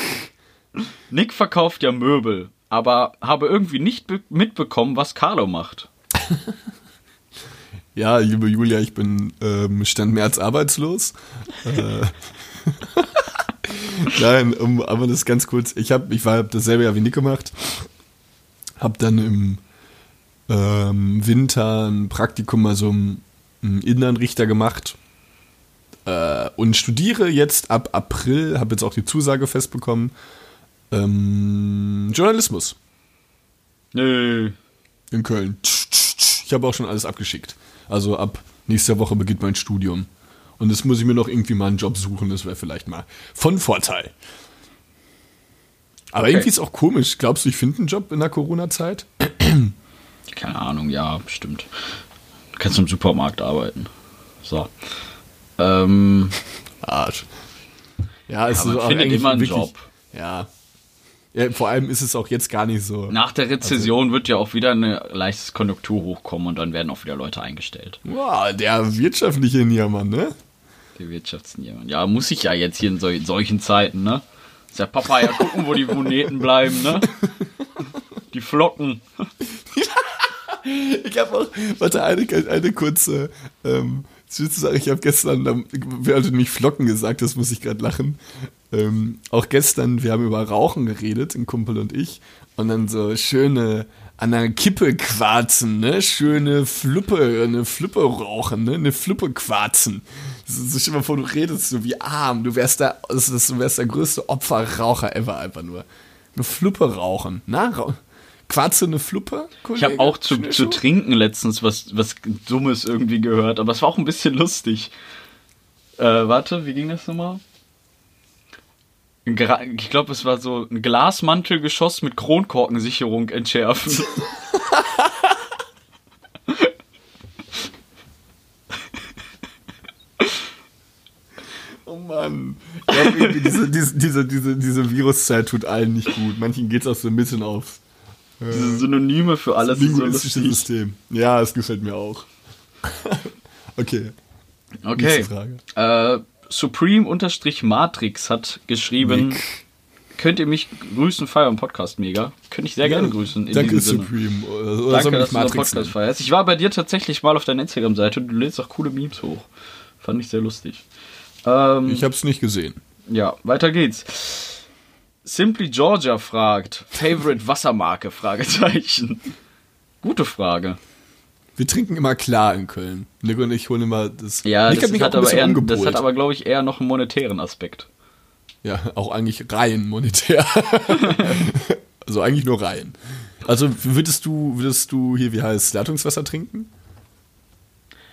Nick verkauft ja Möbel, aber habe irgendwie nicht be- mitbekommen, was Carlo macht. Ja, liebe Julia, ich bin ähm, Stand März arbeitslos. Äh, Nein, um, aber das ganz kurz. Ich habe, ich war dasselbe ja wie Nick gemacht. Hab dann im ähm, Winter ein Praktikum mal so im Innenrichter gemacht äh, und studiere jetzt ab April. Habe jetzt auch die Zusage festbekommen. Ähm, Journalismus Nö. in Köln. Ich habe auch schon alles abgeschickt. Also ab nächster Woche beginnt mein Studium. Und jetzt muss ich mir noch irgendwie mal einen Job suchen. Das wäre vielleicht mal von Vorteil. Aber Okay. irgendwie ist auch komisch. Glaubst du, ich finde einen Job in der Corona-Zeit? Keine Ahnung, ja, bestimmt. Du kannst im Supermarkt arbeiten. So. Ähm, Arsch. Ja, es Ja, ist auch findet immer einen wirklich, Job. Ja. Ja. Vor allem ist es auch jetzt gar nicht so. nach der Rezession wird ja auch wieder ein leichtes Konjunkturhoch kommen und dann werden auch wieder Leute eingestellt. Wow, der wirtschaftliche Niermann, ne? Der Wirtschaftsniemand. Ja, muss ich ja jetzt hier in sol solchen Zeiten, ne? Ist ja Papa ja gucken, wo die Moneten bleiben, ne? Die Flocken. Ich habe auch, warte, eine, eine kurze ähm. Ich habe gestern, ähm, wer hatte nämlich Flocken gesagt, das muss ich gerade lachen. Ähm, auch gestern, wir haben über Rauchen geredet, ein Kumpel und ich. Und dann so schöne an der Kippe quarzen, ne? Schöne Fluppe, eine Fluppe rauchen, ne? Eine Fluppe quarzen. So, stell mal vor, du redest so wie arm. Du wärst der, du wärst der größte Opferraucher ever einfach nur. Eine Fluppe rauchen. Na, Rau Quarze eine Fluppe? Ich habe auch zu, zu trinken letztens was, was Dummes irgendwie gehört, aber es war auch ein bisschen lustig. Äh, warte, wie ging das nochmal? Ich glaube, es war so ein Glasmantelgeschoss mit Kronkorkensicherung entschärfen. Oh Mann. Ich glaub, irgendwie diese, diese, diese, diese, diese Viruszeit tut allen nicht gut. Manchen geht's auch so ein bisschen auf. Diese Synonyme für alles so linguistische lustig. System. Ja, es gefällt mir auch. okay. Okay. Nächste Frage. Äh, Supreme-Matrix hat geschrieben, Nick. könnt ihr mich grüßen, feiern Podcast mega. Könnte ich sehr gerne grüßen. In Danke. Supreme. Oder, Danke, dass mich du Matrix Podcast feierst. Ich war bei dir tatsächlich mal auf deiner Instagram-Seite und du lädst auch coole Memes hoch. Fand ich sehr lustig. Ähm, Ich hab's nicht gesehen. ja, weiter geht's. Simply Georgia fragt, Favorite Wassermarke? Fragezeichen. Gute Frage. Wir trinken immer klar in Köln. Nico und ich holen immer das. Ja, Nick das mich hat, ein aber eher, das hat aber, glaube ich, eher noch einen monetären Aspekt. Ja, auch eigentlich rein monetär. also eigentlich nur rein. Also würdest du, würdest du hier, wie heißt Leitungswasser trinken?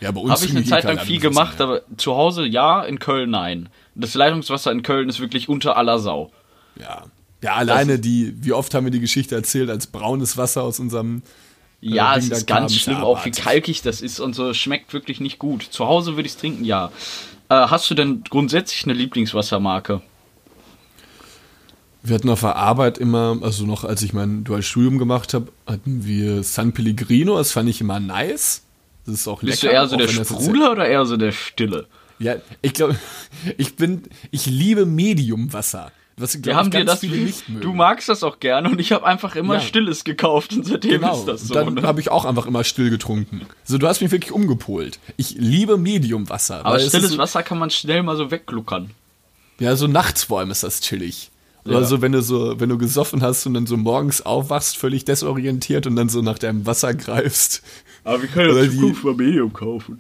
Ja, bei uns Habe ich eine Zeit lang viel gemacht, aber zu Hause ja, in Köln nein. Das Leitungswasser in Köln ist wirklich unter aller Sau. mehr. Ja. Ja, alleine die, wie oft haben wir die Geschichte erzählt, als braunes Wasser aus unserem Ja, äh, es Ding da ist ganz schlimm, auch wie kalkig das ist und so. Es Schmeckt wirklich nicht gut. Zu Hause würde ich es trinken, ja. Äh, hast du denn grundsätzlich eine Lieblingswassermarke? Wir hatten auf der Arbeit immer, also noch als ich mein duales Studium gemacht habe, hatten wir San Pellegrino, das fand ich immer nice. Das ist auch lecker. Bist du eher so der Sprudler oder eher so der Stille? Ja, ich glaube, ich bin, ich liebe Mediumwasser. Was Wir haben dir das. nicht mögen. Du magst das auch gerne und ich habe einfach immer Ja. Stilles gekauft und seitdem Genau, ist das so. dann ne? habe ich auch einfach immer still getrunken. So, du hast mich wirklich umgepolt. Ich liebe Mediumwasser. Aber stilles so, Wasser kann man schnell mal so weggluckern. Ja, so nachts vor allem ist das chillig. Oder Ja. so, wenn du so, wenn du gesoffen hast und dann so morgens aufwachst, völlig desorientiert und dann so nach deinem Wasser greifst. Aber wir können ja Zukunft mal Medium kaufen.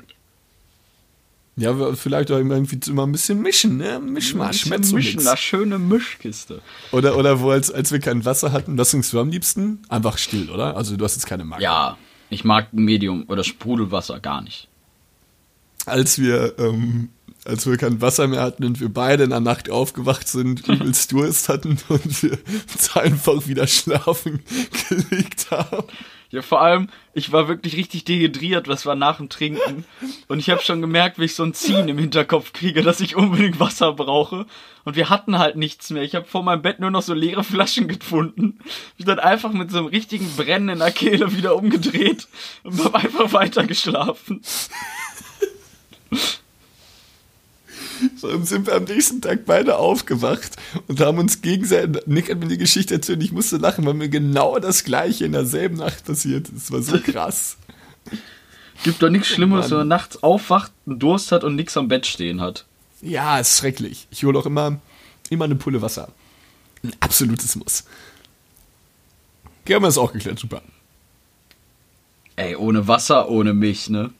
Ja, vielleicht auch irgendwie immer ein bisschen mischen, ne? Mischmasch, schmeckt so mischen, eine schöne Mischkiste. Oder, oder wo, als, als wir kein Wasser hatten, was trinkst du am liebsten? Einfach still, oder? Also du hast jetzt keine Marke. Ja, ich mag Medium oder Sprudelwasser gar nicht. Als wir, ähm, als wir kein Wasser mehr hatten und wir beide in der Nacht aufgewacht sind, übelst Durst hatten und wir uns einfach wieder schlafen gelegt haben. Ja, vor allem, ich war wirklich richtig dehydriert, was war nach dem Trinken. Und ich habe schon gemerkt, wie ich so ein Ziehen im Hinterkopf kriege, dass ich unbedingt Wasser brauche. Und wir hatten halt nichts mehr. Ich habe vor meinem Bett nur noch so leere Flaschen gefunden. Ich dann einfach mit so einem richtigen Brennen in der Kehle wieder umgedreht und habe einfach weiter geschlafen. So, dann sind wir am nächsten Tag beide aufgewacht und haben uns gegenseitig, Nick hat mir die Geschichte erzählt, ich musste lachen, weil mir genau das gleiche in derselben Nacht passiert ist. Das war so krass. Gibt doch nichts Schlimmeres, wenn man nachts aufwacht, einen Durst hat und nichts am Bett stehen hat. Ja, ist schrecklich. Ich hole auch immer, immer eine Pulle Wasser. Ein absolutes Muss. Wir das auch geklärt, super. Ey, ohne Wasser, ohne mich, ne?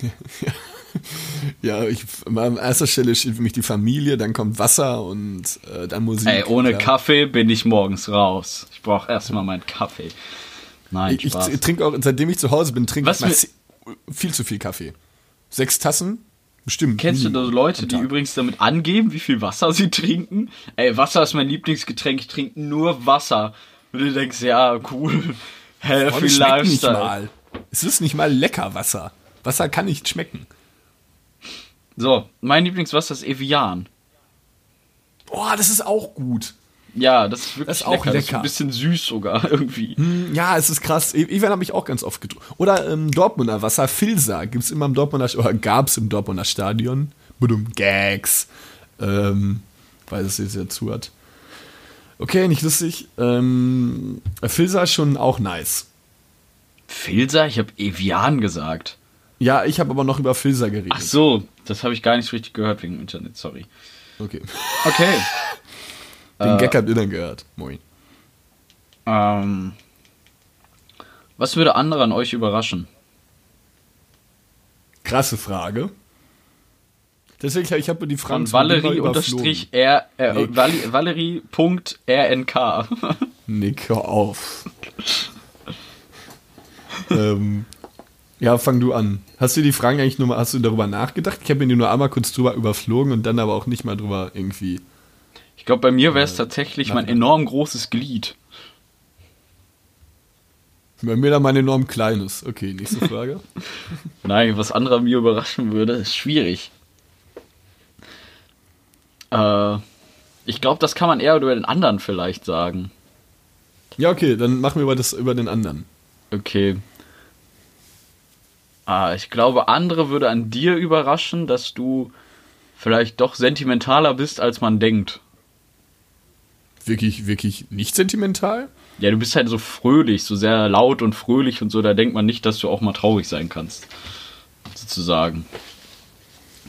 Ja, ich, an erster Stelle steht für mich die Familie, dann kommt Wasser und äh, dann Musik. Ey, ohne ja. Kaffee bin ich morgens raus. Ich brauche erstmal meinen Kaffee. Nein, Ich, ich Spaß. trinke auch, seitdem ich zu Hause bin, trinke ich mir- viel zu viel Kaffee. Sechs Tassen? Bestimmt. Kennst du da Leute, am die übrigens damit angeben, wie viel Wasser sie trinken? Ey, Wasser ist mein Lieblingsgetränk, ich trinke nur Wasser. Und du denkst, ja, cool. Healthy schmeckt nicht Lifestyle. mal. Es ist nicht mal lecker Wasser. Wasser kann nicht schmecken. So, mein Lieblingswasser ist Evian. Boah, das ist auch gut. Ja, das ist wirklich Das ist auch lecker. Das ist lecker. ein bisschen süß sogar irgendwie. Hm, Ja, es ist krass. E- Evan habe ich auch ganz oft getrunken. Oder ähm, Dortmunder Wasser, Filsa. Gibt es immer im Dortmunder, oder gab es im Dortmunder Stadion. Budum, Gags. Ähm, weil es jetzt dazu hat. Okay, nicht lustig. Ähm, Filsa ist schon auch nice. Filzer? Ich habe Evian gesagt. Ja, ich habe aber noch über Filsa geredet. Ach so, das habe ich gar nicht so richtig gehört wegen dem Internet, sorry. Okay. Okay. Den Äh. Gag habt ihr dann gehört. Moin. Ähm, was würde andere an euch überraschen? Krasse Frage. Deswegen, ich habe die Fragen Von Valerie unterstrich R, äh, Nick. Valerie Punkt RNK. Nick, hör auf. ähm, ja, fang du an. Hast du die Fragen eigentlich nur mal, hast du darüber nachgedacht? Ich habe mir die nur einmal kurz drüber überflogen und dann aber auch nicht mal drüber irgendwie. Ich glaube, bei mir wäre es tatsächlich mein enorm großes Glied. Bei mir dann mein enorm kleines. Okay, nächste Frage. Nein, was anderer mir überraschen würde, ist schwierig. Äh, ich glaube, das kann man eher über den anderen vielleicht sagen. Ja, okay, dann machen wir über, das, über den anderen. Okay. Ah, ich glaube, andere würde an dir überraschen, dass du vielleicht doch sentimentaler bist, als man denkt. Wirklich, wirklich nicht sentimental? Ja, du bist halt so fröhlich, so sehr laut und fröhlich und so, da denkt man nicht, dass du auch mal traurig sein kannst. Sozusagen.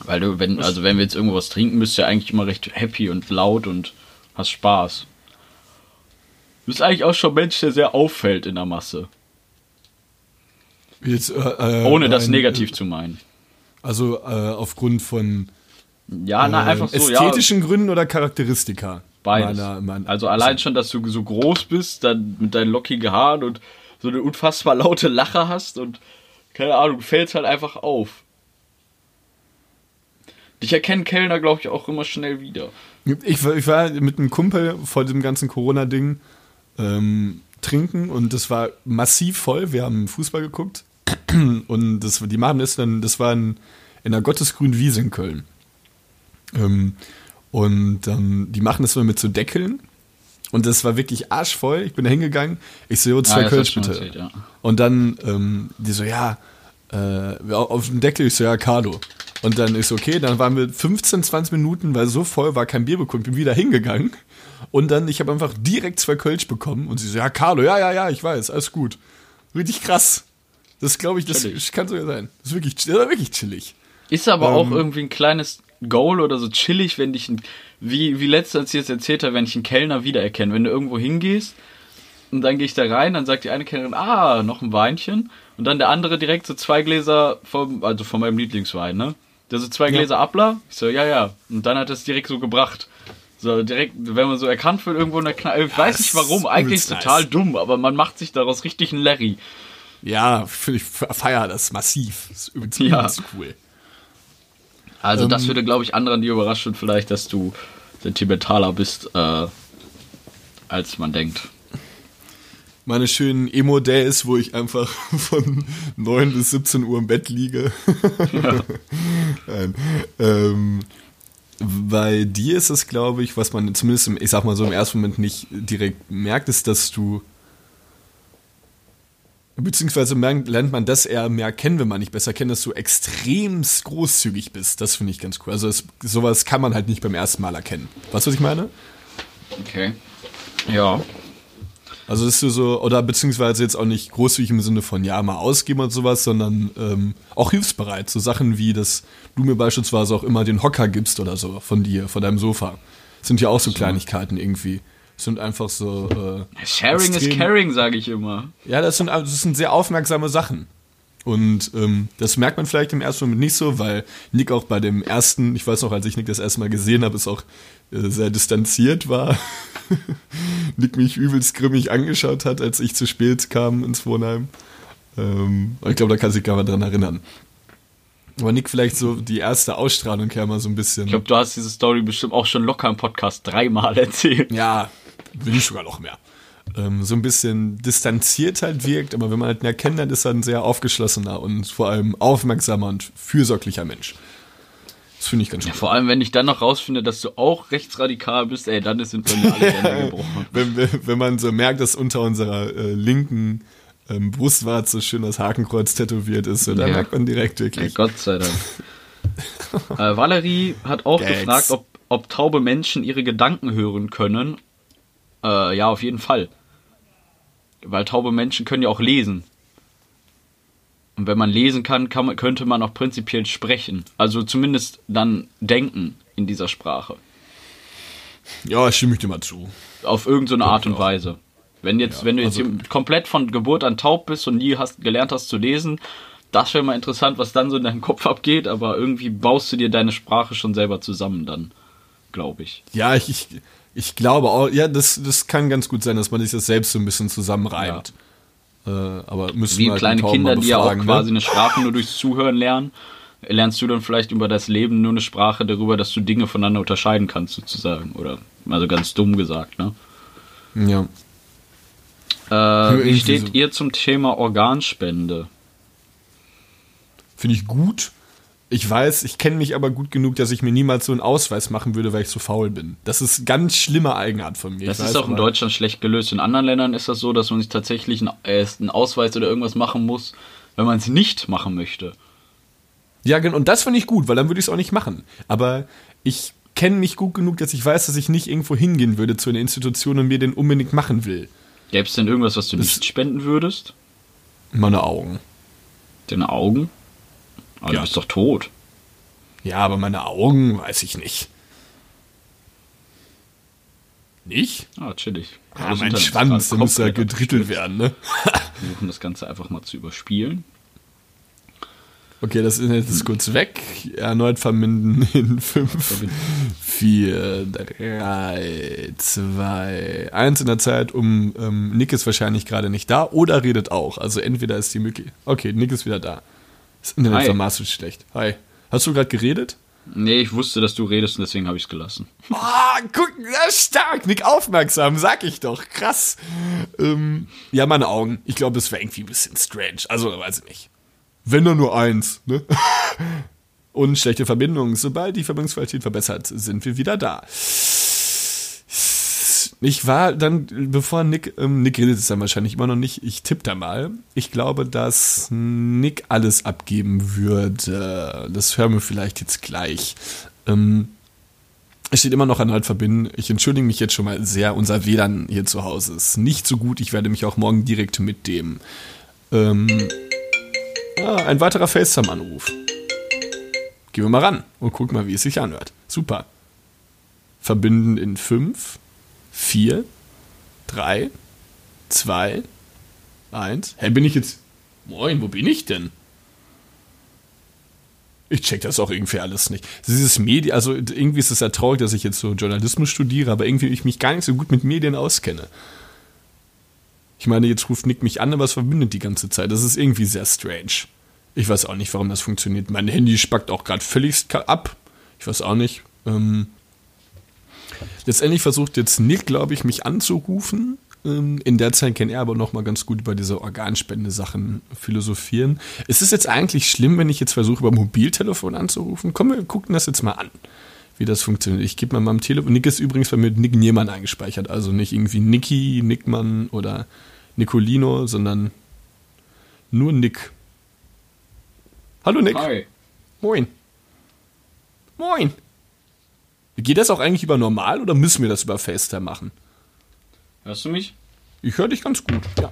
Weil du, wenn, also wenn wir jetzt irgendwas trinken, bist du ja eigentlich immer recht happy und laut und hast Spaß. Du bist eigentlich auch schon ein Mensch, der sehr auffällt in der Masse. Jetzt, äh, Ohne äh, das negativ äh, zu meinen. Also äh, aufgrund von ja, na, äh, einfach so, ästhetischen ja. Gründen oder Charakteristika? Beides. Meiner, mein, also allein schon, dass du so groß bist, dann mit deinen lockigen Haaren und so eine unfassbar laute Lache hast und keine Ahnung, fällt halt einfach auf. Dich erkennen Kellner, glaube ich, auch immer schnell wieder. Ich, ich war mit einem Kumpel vor dem ganzen Corona-Ding ähm, trinken und das war massiv voll. Wir haben Fußball geguckt und das, die machen das dann, das war in, in der Gottesgrünen Wiese in Köln. Ähm, und ähm, die machen das immer mit so Deckeln. Und das war wirklich arschvoll. Ich bin da hingegangen. Ich so, zwei ah, Kölsch bitte. Erzählt, ja. Und dann, ähm, die so, ja, äh, auf dem Deckel, ich so, ja, Carlo. Und dann ist so, okay, dann waren wir 15, 20 Minuten, weil so voll war, kein Bier bekommen. Bin wieder hingegangen. Und dann, ich habe einfach direkt zwei Kölsch bekommen. Und sie so, ja, Carlo, ja, ja, ja, ich weiß, alles gut. Richtig krass. Das glaube ich, das chillig. kann sogar sein. Das ist wirklich, das ist wirklich chillig. Ist aber ähm, auch irgendwie ein kleines Goal oder so chillig, wenn dich ein, wie, wie letztens jetzt erzählt habe, wenn ich einen Kellner wiedererkenne. Wenn du irgendwo hingehst und dann gehe ich da rein, dann sagt die eine Kellnerin, ah, noch ein Weinchen. Und dann der andere direkt so zwei Gläser vom, also von meinem Lieblingswein, ne? Der so zwei Gläser ja. Abler. Ich so, ja, ja. Und dann hat er es direkt so gebracht. So direkt, wenn man so erkannt wird irgendwo in der Kneipe. Ich weiß nicht warum, eigentlich total dumm, aber man macht sich daraus richtig einen Larry. Ja, ich feier das massiv. Das ist übelst, ja. cool. Also ähm, das würde, glaube ich, anderen die überraschen vielleicht, dass du sentimentaler bist, äh, als man denkt. Meine schönen Emo-Days, wo ich einfach von 9 bis 17 Uhr im Bett liege. Ja. Nein. Ähm, bei dir ist es, glaube ich, was man zumindest, im, ich sag mal so im ersten Moment nicht direkt merkt, ist, dass du Beziehungsweise lernt man das eher mehr kennen, wenn man nicht besser kennt, dass du extremst großzügig bist. Das finde ich ganz cool. Also es, sowas kann man halt nicht beim ersten Mal erkennen. Weißt du, was ich meine? Okay. Ja. Also ist du so, oder beziehungsweise jetzt auch nicht großzügig im Sinne von ja, mal ausgeben und sowas, sondern ähm, auch hilfsbereit. So Sachen wie, dass du mir beispielsweise auch immer den Hocker gibst oder so von dir, von deinem Sofa. Das sind ja auch so, so. Kleinigkeiten irgendwie sind einfach so. Äh, Sharing extrem, is caring, sage ich immer. Ja, das sind, das sind sehr aufmerksame Sachen. Und ähm, das merkt man vielleicht im ersten Moment nicht so, weil Nick auch bei dem ersten, ich weiß noch, als ich Nick das erste Mal gesehen habe, ist auch äh, sehr distanziert war. Nick mich übelst grimmig angeschaut hat, als ich zu spät kam ins Wohnheim. Ähm, ich glaube, da kann sich gar mal dran erinnern. Aber Nick, vielleicht so die erste Ausstrahlung her mal so ein bisschen. Ich glaube, du hast diese Story bestimmt auch schon locker im Podcast dreimal erzählt. Ja, will ich sogar noch mehr. Ähm, so ein bisschen distanziert halt wirkt, aber wenn man halt ihn erkennt, dann ist er ein sehr aufgeschlossener und vor allem aufmerksamer und fürsorglicher Mensch. Das finde ich ganz schön. Ja, vor allem, wenn ich dann noch rausfinde, dass du auch rechtsradikal bist, ey, dann sind bei mir alle Hände gebrochen. wenn, wenn, man so merkt, dass unter unserer äh, linken ähm, Brustwarze schön das Hakenkreuz tätowiert ist, so, dann ja. merkt man direkt wirklich. Ja, Gott sei Dank. äh, Valerie hat auch Gags. gefragt, ob, ob taube Menschen ihre Gedanken hören können äh, ja, auf jeden Fall. Weil taube Menschen können ja auch lesen. Und wenn man lesen kann, kann man, könnte man auch prinzipiell sprechen. Also zumindest dann denken in dieser Sprache. Ja, stimme ich dir mal zu. Auf irgendeine Art und Weise. Wenn jetzt, ja, wenn du jetzt also, komplett von Geburt an taub bist und nie hast, gelernt hast zu lesen, das wäre mal interessant, was dann so in deinem Kopf abgeht, aber irgendwie baust du dir deine Sprache schon selber zusammen dann, glaube ich. Ja, ich, ich, ich glaube auch, ja, das, das kann ganz gut sein, dass man sich das selbst so ein bisschen zusammenreimt. Ja. Äh, aber müssen Wie halt kleine Kinder, die ja auch ne? quasi eine Sprache nur durchs Zuhören lernen. lernst du dann vielleicht über das Leben nur eine Sprache darüber, dass du Dinge voneinander unterscheiden kannst, sozusagen. Oder also ganz dumm gesagt, ne? Ja. Äh, wie steht so. ihr zum Thema Organspende? Finde ich gut. Ich weiß, ich kenne mich aber gut genug, dass ich mir niemals so einen Ausweis machen würde, weil ich so faul bin. Das ist ganz schlimme Eigenart von mir. Das ich ist auch in Deutschland schlecht gelöst. In anderen Ländern ist das so, dass man sich tatsächlich einen, einen Ausweis oder irgendwas machen muss, wenn man es nicht machen möchte. Ja, genau. Und das finde ich gut, weil dann würde ich es auch nicht machen. Aber ich kenne mich gut genug, dass ich weiß, dass ich nicht irgendwo hingehen würde zu einer Institution und mir den unbedingt machen will. Gäbe es denn irgendwas, was du Das- nicht spenden würdest? Meine Augen. Deine Augen? Aber Ja. du bist doch tot. Ja, aber meine Augen weiß ich nicht. Nicht? Ah, chillig. Ah, mein Schwanz, der gerade muss ja gedrittelt werden, ne? Wir versuchen das Ganze einfach mal zu überspielen. Okay, das Internet ist kurz weg. Erneut verbinden in 5, 4, 3, 2, 1 in der Zeit. Um ähm, Nick ist wahrscheinlich gerade nicht da oder redet auch. Also entweder ist die Möglichkeit. Okay, Nick ist wieder da. Das Internet Hi. war maßlos schlecht. Hi. Hast du gerade geredet? Nee, ich wusste, dass du redest und deswegen habe ich es gelassen. Ah, guck, stark, Nick aufmerksam, sag ich doch, krass. Ähm, ja, meine Augen. Ich glaube, das wäre irgendwie ein bisschen strange. Also, weiß ich nicht. Wenn nur nur eins, ne? Und schlechte Verbindungen. Sobald die Verbindungsqualität verbessert, sind wir wieder da. Ich war dann, bevor Nick, ähm, Nick redet es dann wahrscheinlich immer noch nicht, ich tippe da mal. Ich glaube, dass Nick alles abgeben würde. Das hören wir vielleicht jetzt gleich. Ähm, es steht immer noch erneut verbinden. Ich entschuldige mich jetzt schon mal sehr. Unser WLAN hier zu Hause ist nicht so gut. Ich werde mich auch morgen direkt mit dem. Ähm, ah, ein weiterer FaceTime-Anruf. Gehen wir mal ran und gucken mal, wie es sich anhört. Super. Verbinden in 5, 4, 3, 2, 1. Hä, bin ich jetzt. Moin, wo bin ich denn? Ich check das auch irgendwie alles nicht. Dieses Medien, also irgendwie ist es ja traurig, dass ich jetzt so Journalismus studiere, aber irgendwie ich mich gar nicht so gut mit Medien auskenne. Ich meine, jetzt ruft Nick mich an, aber es verbindet die ganze Zeit. Das ist irgendwie sehr strange. Ich weiß auch nicht, warum das funktioniert. Mein Handy spackt auch gerade völlig ab. Ich weiß auch nicht. Ähm Letztendlich versucht jetzt Nick, glaube ich, mich anzurufen. Ähm, In der Zeit kann er aber noch mal ganz gut über diese Organspende-Sachen philosophieren. Ist es jetzt eigentlich schlimm, wenn ich jetzt versuche, über Mobiltelefon anzurufen? Komm, wir gucken das jetzt mal an, wie das funktioniert. Ich gebe mal meinem Telefon. Nick ist übrigens bei mir mit Nick Niemann eingespeichert. Also nicht irgendwie Nicky, Nickmann oder Nicolino, sondern nur Nick. Hallo Nick. Hi. Moin. Moin. Geht das auch eigentlich über normal oder müssen wir das über FaceTime machen? Hörst du mich? Ich höre dich ganz gut. Ja,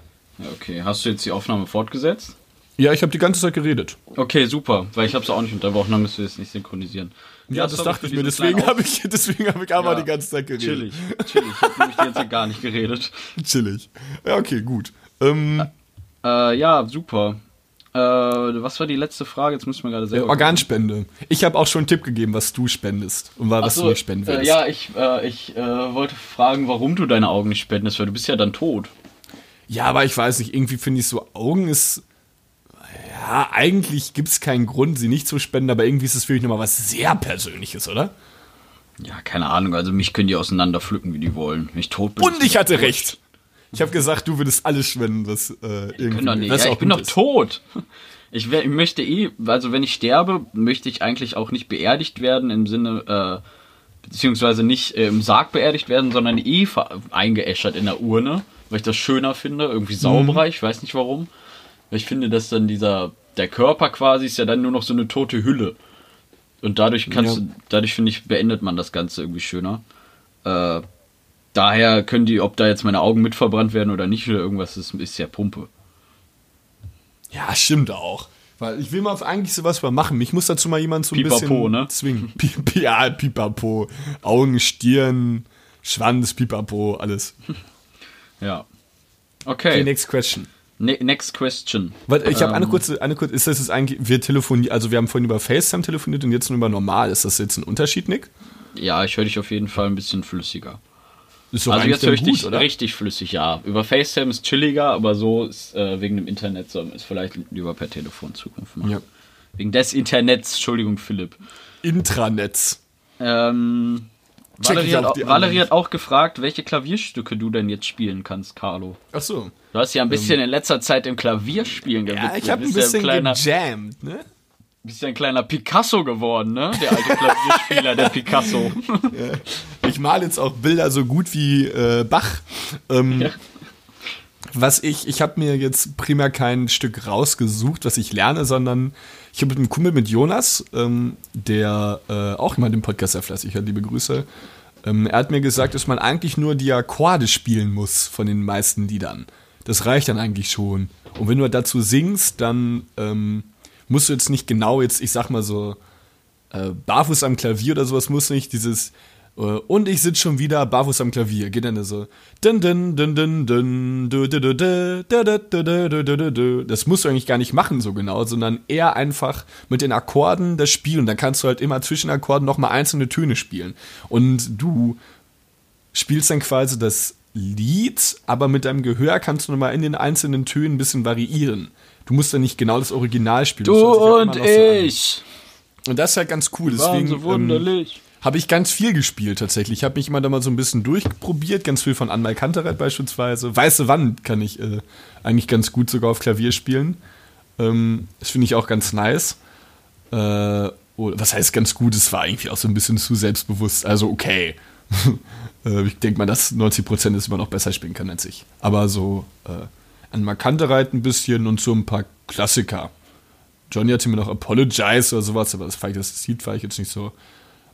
okay. Hast du jetzt die Aufnahme fortgesetzt? Ja, ich habe die ganze Zeit geredet. Okay, super. Weil ich habe es auch nicht unterbrochen, dann müssen wir es nicht synchronisieren. Ja, das sorry dachte ich mir. Deswegen habe ich, deswegen habe ich aber Ja. die ganze Zeit geredet. Chillig, chillig. Ich habe nämlich die ganze Zeit gar nicht geredet. Chillig. Ja, okay, gut. Ähm, Äh, ja, super. Äh, was war die letzte Frage? Jetzt müssen wir gerade äh, selber. Organspende. Ich habe auch schon einen Tipp gegeben, was du spendest und was Achso, du nicht spenden äh, würdest. ja, ich, äh, ich äh, wollte fragen, warum du deine Augen nicht spendest, weil du bist ja dann tot. Ja, aber ich weiß nicht, irgendwie finde ich so, Augen ist. Ja, eigentlich gibt es keinen Grund, sie nicht zu spenden, aber irgendwie ist es wirklich nochmal was sehr Persönliches, oder? Ja, keine Ahnung. Also mich können die auseinander pflücken, wie die wollen. Ich tot bin. Und ich hatte recht. Ich habe gesagt, du würdest alles spenden, was äh, Die können nicht. Ja, ich bin doch tot. Ich, ich möchte eh, also wenn ich sterbe, möchte ich eigentlich auch nicht beerdigt werden im Sinne, äh, beziehungsweise nicht äh, im Sarg beerdigt werden, sondern eh eingeäschert in der Urne, weil ich das schöner finde, irgendwie sauberer, Mhm. ich weiß nicht warum. Weil ich finde, dass dann dieser, der Körper quasi ist ja dann nur noch so eine tote Hülle. Und dadurch kannst Ja. du, dadurch finde ich, beendet man das Ganze irgendwie schöner. Äh, daher können die, ob da jetzt meine Augen mit verbrannt werden oder nicht oder irgendwas, ist, ist ja Pumpe. Ja, stimmt auch. Weil ich will mal eigentlich sowas mal machen. Ich muss dazu mal jemanden so ein Pipapo, bisschen ne? zwingen. Pi ja, Pipapo. Augen, Stirn, Schwanz, Pipapo, alles. Ja. Okay, Okay. next question. Ne next question. Warte, ich habe eine Ähm, kurze, eine kurze, ist das jetzt eigentlich, wir telefonieren, also wir haben vorhin über FaceTime telefoniert und jetzt nur über normal. Ist das jetzt ein Unterschied, Nick? Ja, ich höre dich auf jeden Fall ein bisschen flüssiger. Ist doch also jetzt höre ich dann dich richtig flüssig, ja. Über FaceTime ist chilliger, aber so ist äh, wegen dem Internet so ist vielleicht lieber per Telefon Zukunft mal. Ja. Wegen des Internets, Entschuldigung, Philipp. Intranetz. Ähm, Valerie, hat, auch Valerie hat auch gefragt, welche Klavierstücke du denn jetzt spielen kannst, Carlo. Ach so. Du hast ja ein bisschen in letzter Zeit im Klavierspielen gewidmet. Ja, ich habe ein Bist ja bisschen kleiner, gejammt, ne? bist ja ein kleiner Picasso geworden, ne? Der alte Klavierspieler, der Picasso. Ich male jetzt auch Bilder so gut wie äh, Bach. Ähm, Ja. Was ich, ich habe mir jetzt primär kein Stück rausgesucht, was ich lerne, sondern ich habe mit einem Kumpel mit Jonas, ähm, der äh, auch immer den Podcast sehr fleißig hört, liebe Grüße. Ähm, er hat mir gesagt, dass man eigentlich nur die Akkorde spielen muss von den meisten Liedern. Das reicht dann eigentlich schon. Und wenn du dazu singst, dann ähm, musst du jetzt nicht genau jetzt, ich sag mal so, äh, barfuß am Klavier oder sowas muss nicht dieses und ich sitze schon wieder barfuß am Klavier. Geht dann so. Das musst du eigentlich gar nicht machen so genau, sondern eher einfach mit den Akkorden das Spiel. Und dann kannst du halt immer zwischen Akkorden nochmal einzelne Töne spielen. Und du spielst dann quasi das Lied, aber mit deinem Gehör kannst du nochmal in den einzelnen Tönen ein bisschen variieren. Du musst dann nicht genau das Original spielen. Du das und ich. So und das ist halt ganz cool. Deswegen, Waren so wunderlich. Ähm, habe ich ganz viel gespielt tatsächlich. Ich habe mich immer da mal so ein bisschen durchprobiert, ganz viel von Anmal Kantereit beispielsweise. Weiße Wand kann ich äh, eigentlich ganz gut sogar auf Klavier spielen. Ähm, das finde ich auch ganz nice. Äh, was heißt ganz gut? Es war irgendwie auch so ein bisschen zu selbstbewusst. Also okay. äh, ich denke mal, dass 90% es immer noch besser spielen kann als ich. Aber so äh, Anmal Kantereit ein bisschen und so ein paar Klassiker. Johnny hatte mir noch Apologize oder sowas, aber das, das Lied war ich jetzt nicht so.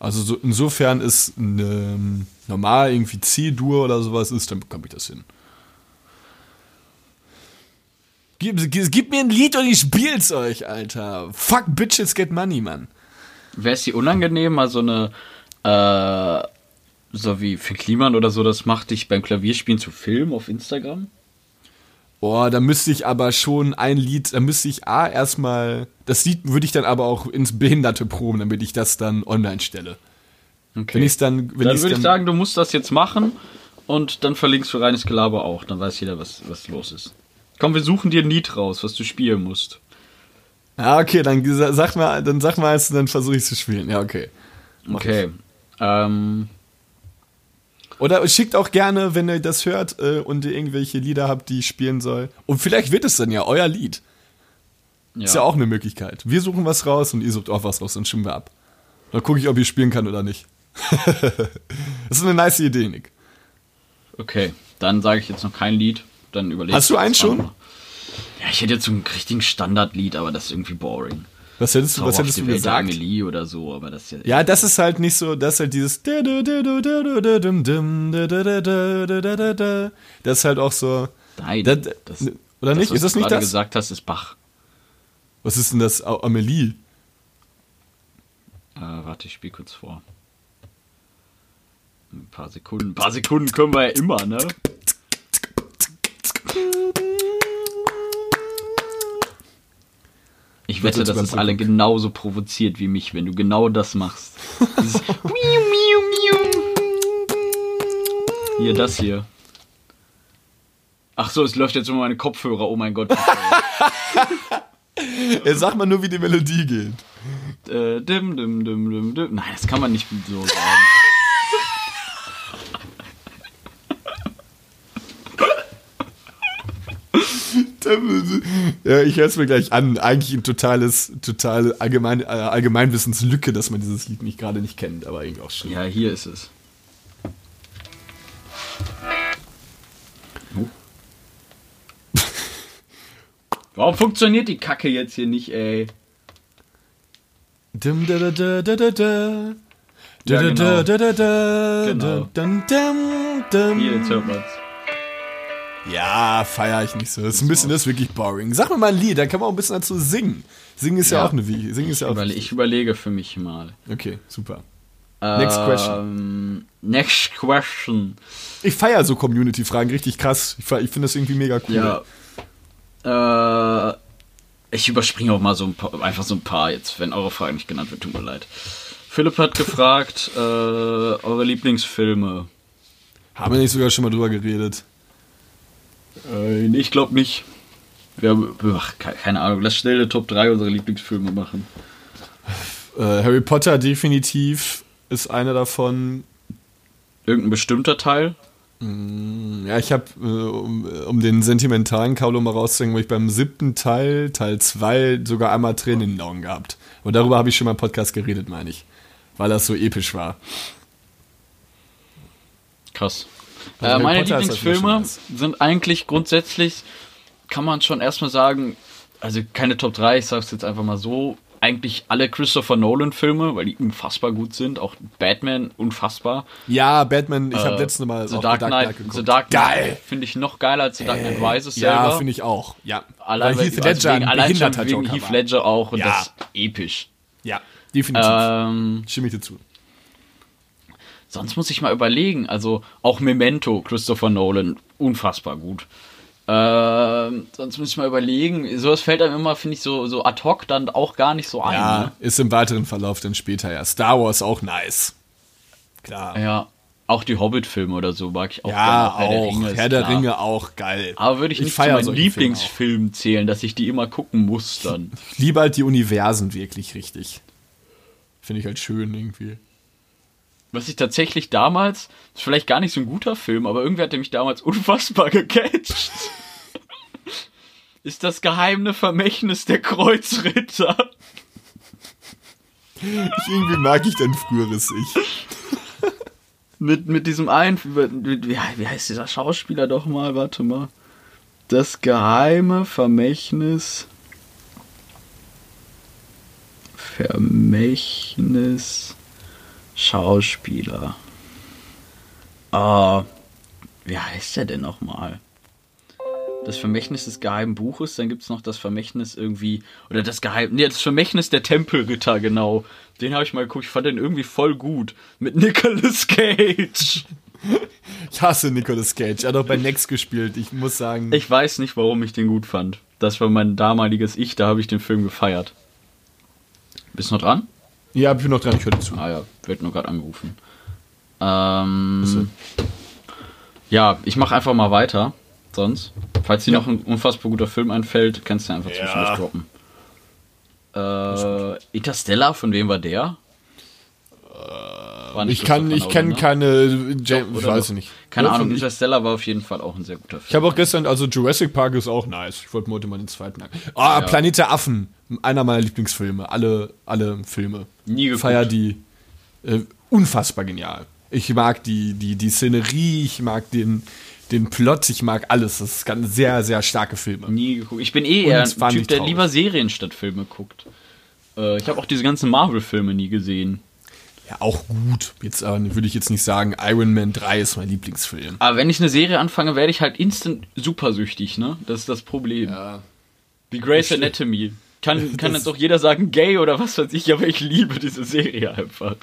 Also so, insofern ist ähm, normal irgendwie C-Dur oder sowas ist, dann bekomme ich das hin. Gib, gib, mir ein Lied und ich spiel's euch, Alter. Fuck Bitches Get Money, Mann. Wäre es dir unangenehm, mal so eine, äh, so wie Finn Kliman oder so, das macht dich beim Klavierspielen zu filmen auf Instagram? Boah, da müsste ich aber schon ein Lied, da müsste ich A erstmal, das Lied würde ich dann aber auch ins Behinderte proben, damit ich das dann online stelle. Okay. Wenn ich's dann, wenn dann würde ich sagen, du musst das jetzt machen und dann verlinkst du reines Gelaber auch. Dann weiß jeder, was, was los ist. Komm, wir suchen dir ein Lied raus, was du spielen musst. Ja, okay, dann sag mal, dann sag mal, dann versuche ich zu spielen. Ja, okay. Mach Okay. Ähm, Oder schickt auch gerne, wenn ihr das hört äh, und ihr irgendwelche Lieder habt, die ich spielen soll. Und vielleicht wird es dann ja euer Lied. ja. Ist ja auch eine Möglichkeit. Wir suchen was raus und ihr sucht auch was raus, dann stimmen wir ab. Dann gucke ich, ob ihr spielen kann oder nicht. das ist eine nice Idee, Nick. Okay, dann sage ich jetzt noch kein Lied. Dann überlege Hast du eins schon? Ja, ich hätte jetzt so ein richtigen Standardlied, aber das ist irgendwie boring. Was hättest du, was hättest du gesagt? Amelie oder so, aber das ist ja. Ja, das ist halt nicht so, das ist halt dieses. Das ist halt auch so. Nein, Das, das, oder nicht? was Ist das du nicht gerade das? gesagt hast, ist Bach. Was ist denn das? Amelie. Äh, warte, ich spiele kurz vor. Ein paar Sekunden. Ein paar Sekunden können wir ja immer, ne? Ich wette, jetzt dass es alle genauso provoziert wie mich, wenn du genau das machst. Hier, das hier. Ach so, es läuft jetzt um meine Kopfhörer. Oh mein Gott. Äh, Sag mal nur, wie die Melodie geht. äh, dim, dim, dim, dim, dim. Nein, das kann man nicht so sagen. Ja, ich höre es mir gleich an. Eigentlich ein totales, totale Allgemein, äh, Allgemeinwissenslücke, dass man dieses Lied nicht gerade nicht kennt, aber irgendwie auch schön. Ja, hier ist es. Oh. Warum funktioniert die Kacke jetzt hier nicht, ey? Dim, da, da, da, da, da, da. Ja, genau. Genau. Hier, jetzt hört man's. Ja, feier ich nicht so. Das ist ein bisschen, das ist wirklich boring. Sag mir mal ein Lied, dann kann man auch ein bisschen dazu singen. Singen ist ja, Ja. auch eine Wie. Singen ist ja auch. Überle ich überlege für mich mal. Okay, super. Next question. Ähm, next question. Ich feier so Community-Fragen richtig krass. Ich, ich finde das irgendwie mega cool. Ja. Äh, ich überspringe auch mal so ein paar, einfach so ein paar jetzt, wenn eure Frage nicht genannt wird, tut mir leid. Philipp hat gefragt, äh, eure Lieblingsfilme. Haben wir nicht sogar schon mal drüber geredet? Äh, ich glaube nicht. Wir, ach, keine Ahnung, lass schnell eine Top 3 unserer Lieblingsfilme machen. Äh, Harry Potter definitiv ist einer davon. Irgendein bestimmter Teil? Ja, ich habe, äh, um, um, den sentimentalen Kaulo mal rauszuhängen, ich beim siebten Teil, Teil 2, sogar einmal Tränen in den Augen gehabt. Und darüber habe ich schon mal im Podcast geredet, meine ich. Weil das so episch war. Krass. Also äh, meine Lieblingsfilme sind eigentlich grundsätzlich, kann man schon erstmal sagen, also keine Top 3, ich sag's jetzt einfach mal so, eigentlich alle Christopher Nolan-Filme, weil die unfassbar gut sind. Auch Batman unfassbar. Ja, Batman, ich habe äh, letztes Mal The Dark, Dark Knight, geguckt. The Dark Knight finde ich noch geiler als The Dark Knight Rises selber. Ja, finde ich auch. Ja. Allein weil Heath Ledger also wegen, allein schon wegen Heath Ledger auch und ja. das ist episch. Ja, definitiv. Ähm, Stimme ich dazu. Sonst muss ich mal überlegen. Also auch Memento, Christopher Nolan, unfassbar gut. Äh, sonst muss ich mal überlegen. Sowas fällt einem immer, finde ich, so, so ad hoc dann auch gar nicht so ein. Ja, ne? ist im weiteren Verlauf dann später ja. Star Wars auch nice. Klar. Ja, auch die Hobbit-Filme oder so mag ich auch. Ja, gerne. auch. Herr, der, Herr der, Ringe auch geil. Aber würde ich, ich nicht zu meinen Lieblingsfilmen zählen, dass ich die immer gucken muss dann. Ich liebe halt die Universen wirklich richtig. Finde ich halt schön irgendwie. Was ich tatsächlich damals, ist vielleicht gar nicht so ein guter Film, aber irgendwie hat er mich damals unfassbar gecatcht. ist das geheime Vermächtnis der Kreuzritter. irgendwie mag ich dein früheres Ich. mit, mit diesem einen, wie, wie heißt dieser Schauspieler doch mal, warte mal. Das geheime Vermächtnis. Vermächtnis. Schauspieler. Uh, wie heißt der denn nochmal? Das Vermächtnis des geheimen Buches, dann gibt es noch das Vermächtnis irgendwie, oder das Geheim, nee, das Vermächtnis der Tempelritter, genau. Den habe ich mal geguckt, ich fand den irgendwie voll gut. Mit Nicolas Cage. Ich hasse Nicolas Cage. Er hat auch bei Next gespielt. Ich muss sagen. Ich weiß nicht, warum ich den gut fand. Das war mein damaliges Ich, da habe ich den Film gefeiert. Bist du noch dran? Ja, ich bin noch dran, ich höre zu. Ah ja, wird nur gerade angerufen. Ähm, ja, ich mache einfach mal weiter. Sonst. Falls dir ja. noch ein unfassbar guter Film einfällt, kannst du einfach ja. zwischendurch droppen. Äh, Interstellar, von wem war der? War ich kann, ich kenne ne? keine, James, ich weiß nicht. Keine Ahnung, Interstellar war auf jeden Fall auch ein sehr guter Film. Ich habe auch gestern, also Jurassic Park ist auch nice. Ich wollte heute mal den zweiten. Ah, ja. Planet der Affen, einer meiner Lieblingsfilme. Alle, alle Filme. Nie geguckt. Feier die äh, unfassbar genial. Ich mag die, die, die Szenerie, ich mag den, den Plot, ich mag alles. Das ist ganz sehr, sehr starke Filme. Nie geguckt. Ich bin eh eher ein Typ, der lieber Serien statt Filme guckt. Äh, ich habe auch diese ganzen Marvel-Filme nie gesehen. Ja, auch gut. Jetzt äh, würde ich jetzt nicht sagen, Iron Man 3 ist mein Lieblingsfilm. Aber wenn ich eine Serie anfange, werde ich halt instant supersüchtig, ne? Das ist das Problem. Ja. Wie Grey's Anatomy. Kann, kann jetzt auch jeder sagen, gay oder was weiß ich, aber ich liebe diese Serie einfach.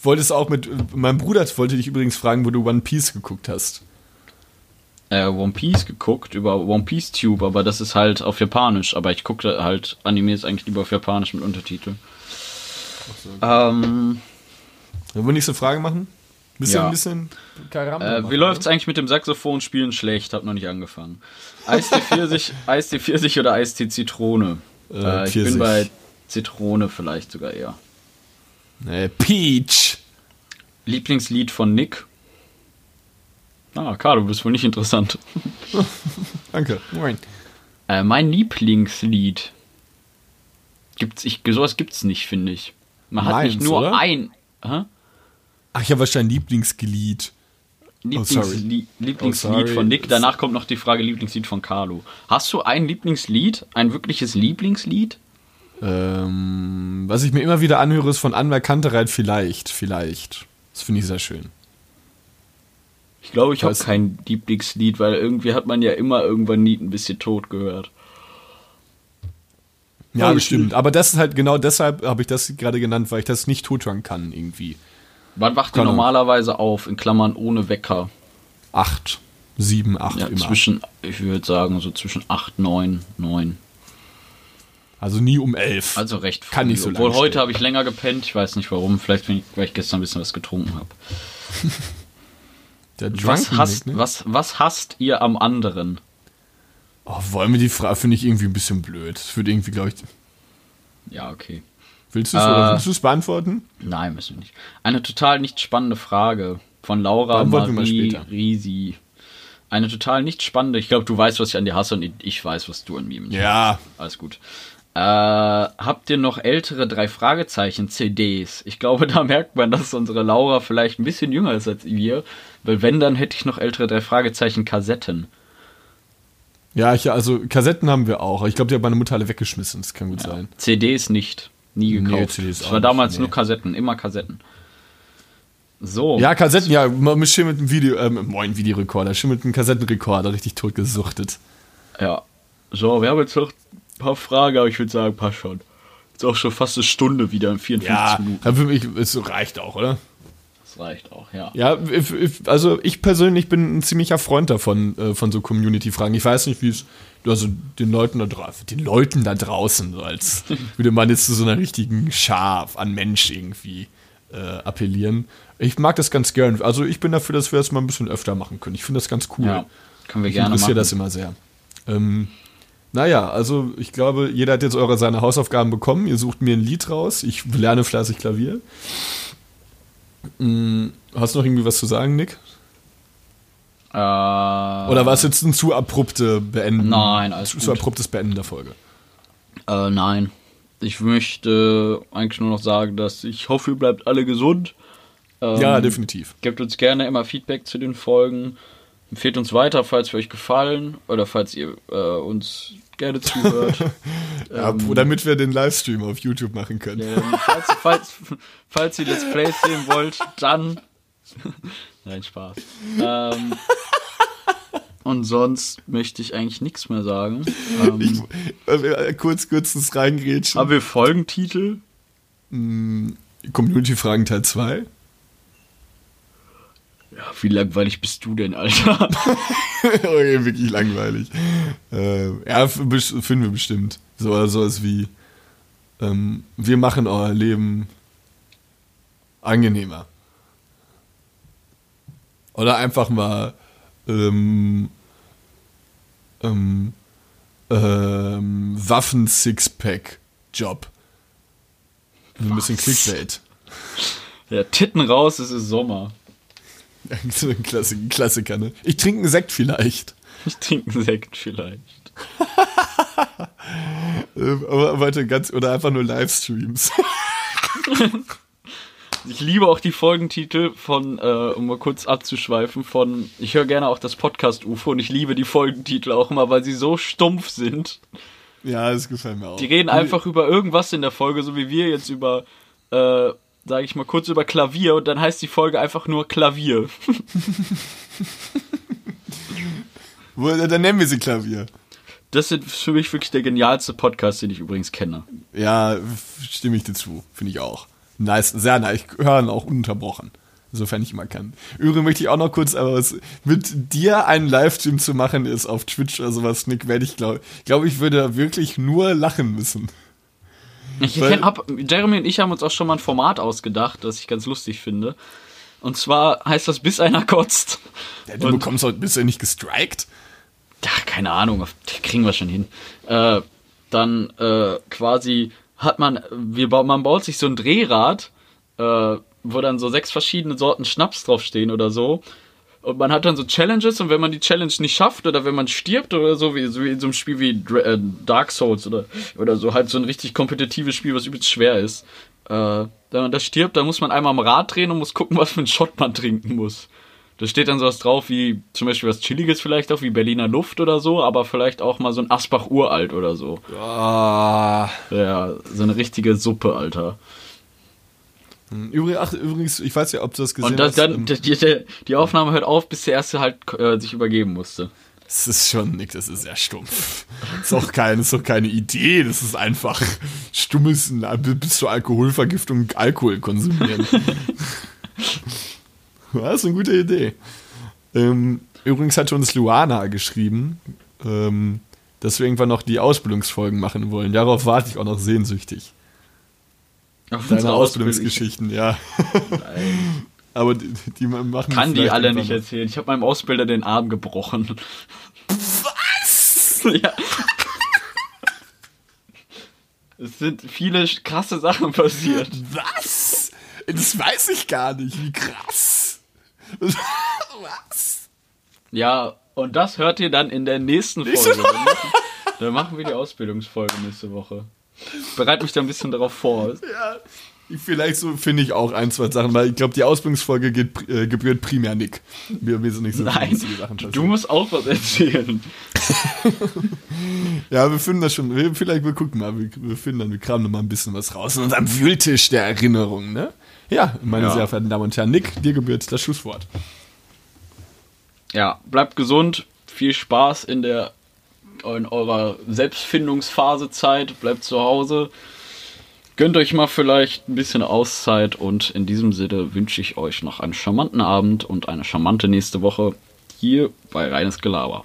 Wolltest auch mit. Mein Bruder wollte dich übrigens fragen, wo du One Piece geguckt hast. Äh, One Piece geguckt über One Piece Tube, aber das ist halt auf Japanisch. Aber ich gucke halt Animes eigentlich lieber auf Japanisch mit Untertitel. So, okay. Ähm. Wollen wir nächste Frage machen? Bisschen, ja. bisschen Karamba äh, Wie läuft's eigentlich mit dem Saxophon spielen schlecht? Hab noch nicht angefangen. Pfirsich, Eistee Pfirsich oder Eistee Zitrone? Äh, äh, ich bin bei Zitrone vielleicht sogar eher. Nee, Peach. Lieblingslied von Nick? Ah, Carlo, du bist wohl nicht interessant. Danke. Moin. Äh, mein Lieblingslied. Gibt's, ich, sowas gibt's nicht, finde ich. Man Meins, hat nicht nur oder? ein. Hä? Ach, ich habe wahrscheinlich Lieblingslied. Lieblingslied, oh, Lieblingslied oh, von Nick. Danach kommt noch die Frage Lieblingslied von Carlo. Hast du ein Lieblingslied? Ein wirkliches Lieblingslied? Ähm, was ich mir immer wieder anhöre, ist von Anwar Kantereit vielleicht. Vielleicht. Das finde ich sehr schön. Ich glaube, ich habe kein Lieblingslied, weil irgendwie hat man ja immer irgendwann nie ein bisschen tot gehört. Ja, bestimmt. Aber das ist halt genau deshalb habe ich das gerade genannt, weil ich das nicht tot hören kann irgendwie. Wann wacht ihr normalerweise auf, in Klammern ohne Wecker? Acht, sieben, acht ja, immer. Zwischen, ich würde sagen, so zwischen acht, neun, neun. Also nie um elf. Also recht früh. Kann nicht so Obwohl heute habe ich länger gepennt, ich weiß nicht warum. Vielleicht, weil ich gestern ein bisschen was getrunken habe. was, hasst, ne? was, was hasst ihr am anderen? Oh, wollen wir die Frage, finde ich irgendwie ein bisschen blöd. Das würde irgendwie, glaube ich. Ja, okay. Willst du es äh, willst du es beantworten? Nein, müssen wir nicht. Eine total nicht spannende Frage von Laura Marie Risi. Eine total nicht spannende. Ich glaube, du weißt, was ich an dir hasse und ich weiß, was du an mir Ja. Hast. Alles gut. Äh, habt ihr noch ältere drei Fragezeichen CDs? Ich glaube, da merkt man, dass unsere Laura vielleicht ein bisschen jünger ist als wir. Weil wenn, dann hätte ich noch ältere drei Fragezeichen Kassetten. Ja, ich, also Kassetten haben wir auch. Ich glaube, die hat meine Mutter alle weggeschmissen. Das kann gut ja. sein. CDs nicht. Nie gekauft. Nee, das war damals nee. nur Kassetten, immer Kassetten. So. Ja, Kassetten, ja, man schön mit einem Video, äh, moin Videorekorder, schön mit einem Kassettenrekorder richtig tot gesuchtet. Ja. So, wir haben jetzt noch ein paar Fragen, aber ich würde sagen, passt schon. Ist auch schon fast eine Stunde wieder in 54 ja, Minuten. Für mich, es reicht auch, oder? Das reicht auch, ja. Ja, also ich persönlich bin ein ziemlicher Freund davon, äh, von so Community-Fragen. Ich weiß nicht, wie es also den Leuten da draußen, den Leuten da draußen, so als würde man jetzt zu so einer richtigen Schar an Mensch irgendwie äh, appellieren. Ich mag das ganz gern. Also ich bin dafür, dass wir das mal ein bisschen öfter machen können. Ich finde das ganz cool. Ja, können wir ich gerne machen. Ich das immer sehr. Ähm, naja, also ich glaube, jeder hat jetzt eure seine Hausaufgaben bekommen. Ihr sucht mir ein Lied raus. Ich lerne fleißig Klavier. Hm, hast du noch irgendwie was zu sagen, Nick? Äh, Oder war es jetzt ein zu abrupte Beenden? Nein, alles zu, zu abruptes Beenden der Folge. Äh, nein. Ich möchte eigentlich nur noch sagen, dass ich hoffe, ihr bleibt alle gesund. Ähm, ja, definitiv. Gebt uns gerne immer Feedback zu den Folgen. Empfehlt uns weiter, falls wir euch gefallen oder falls ihr äh, uns gerne zuhört. ja, ähm, damit wir den Livestream auf YouTube machen können. Ähm, falls, falls, falls ihr Let's Plays sehen wollt, dann. Nein, Spaß. Ähm, und sonst möchte ich eigentlich nichts mehr sagen. Ähm, ich, äh, kurz, kurz das reingrätschen. Haben wir Folgentitel? Mm, Community-Fragen Teil 2. Ja, wie langweilig bist du denn, Alter? okay, wirklich langweilig. Äh, ja, finden wir bestimmt. So oder sowas wie ähm, wir machen euer Leben angenehmer. Oder einfach mal ähm, ähm, ähm, Waffen-Sixpack-Job. Ein bisschen Clickbait. Ja, Titten raus, es ist Sommer. so ein Klassik Klassiker, ne? Ich trinke einen Sekt vielleicht. Ich trinke einen Sekt vielleicht. Ähm, aber weiter ganz, oder einfach nur Livestreams. ich liebe auch die Folgentitel von, äh, um mal kurz abzuschweifen, von, ich höre gerne auch das Podcast UFO und ich liebe die Folgentitel auch immer, weil sie so stumpf sind. Ja, das gefällt mir auch. Die reden einfach über irgendwas in der Folge, so wie wir jetzt über äh, sage ich mal, kurz über Klavier und dann heißt die Folge einfach nur Klavier. dann nennen wir sie Klavier. Das ist für mich wirklich der genialste Podcast, den ich übrigens kenne. Ja, stimme ich dir zu. Finde ich auch. Nice, sehr nice. Ich höre auch ununterbrochen. Sofern ich immer kann. Übrigens möchte ich auch noch kurz, aber was, mit dir einen Livestream zu machen ist auf Twitch oder sowas, Nick, werde ich glaube, glaube ich würde wirklich nur lachen müssen. Ich kenn, hab, Jeremy und ich haben uns auch schon mal ein Format ausgedacht, das ich ganz lustig finde. Und zwar heißt das, bis einer kotzt. Ja, du und, bekommst heute, bist du nicht gestrikt? Ja, keine Ahnung, kriegen wir schon hin. Äh, dann äh, quasi hat man, wir, man baut sich so ein Drehrad, äh, wo dann so sechs verschiedene Sorten Schnaps draufstehen oder so. Und man hat dann so Challenges und wenn man die Challenge nicht schafft oder wenn man stirbt oder so, wie, so wie in so einem Spiel wie äh, Dark Souls oder, oder so, halt so ein richtig kompetitives Spiel, was übelst schwer ist. Äh, wenn man da stirbt, dann muss man einmal am Rad drehen und muss gucken, was für einen Shot man trinken muss. Da steht dann sowas drauf wie zum Beispiel was Chilliges vielleicht auch, wie Berliner Luft oder so, aber vielleicht auch mal so ein Asbach Uralt oder so. Ah. Ja, so eine richtige Suppe, Alter. Hm, übrigens, ach, übrigens, ich weiß ja, ob du das gesehen Und das, hast. Dann, ähm, die, die, die, Aufnahme hört auf, bis der erste halt äh, sich übergeben musste. Das ist schon nix, das ist sehr stumpf. Das ist auch, kein, ist auch keine Idee, das ist einfach stummes bis zur Alkoholvergiftung Alkohol konsumieren. das ist eine gute Idee. Ähm, übrigens hat uns Luana geschrieben, ähm, dass wir irgendwann noch die Ausbildungsfolgen machen wollen. Darauf warte ich auch noch sehnsüchtig. Auf Deine Ausbildungsgeschichten, ja. Nein. Aber die, die machen. Kann die alle nicht erzählen. Ich habe meinem Ausbilder den Arm gebrochen. Was? Ja. Es sind viele krasse Sachen passiert. Was? Das weiß ich gar nicht. Wie krass. Was? Ja, und das hört ihr dann in der nächsten Nächste Folge. Dann machen wir die Ausbildungsfolge nächste Woche. Bereite mich da ein bisschen darauf vor. Ja. Vielleicht so finde ich auch ein, zwei Sachen, weil ich glaube, die Ausbildungsfolge geht, äh, gebührt primär Nick. Wir wissen nicht so viele Nein, lustige Sachen du passieren. musst auch was erzählen. Ja, wir finden das schon. Wir, vielleicht, wir gucken mal. Wir, wir finden dann, wir kramen noch mal ein bisschen was raus. In unserem Wühltisch der Erinnerung, ne? Ja, meine Ja. sehr verehrten Damen und Herren, Nick, dir gebührt das Schlusswort. Ja, bleibt gesund, viel Spaß in der in eurer Selbstfindungsphasezeit, bleibt zu Hause. Gönnt euch mal vielleicht ein bisschen Auszeit und in diesem Sinne wünsche ich euch noch einen charmanten Abend und eine charmante nächste Woche hier bei Reines Gelaber.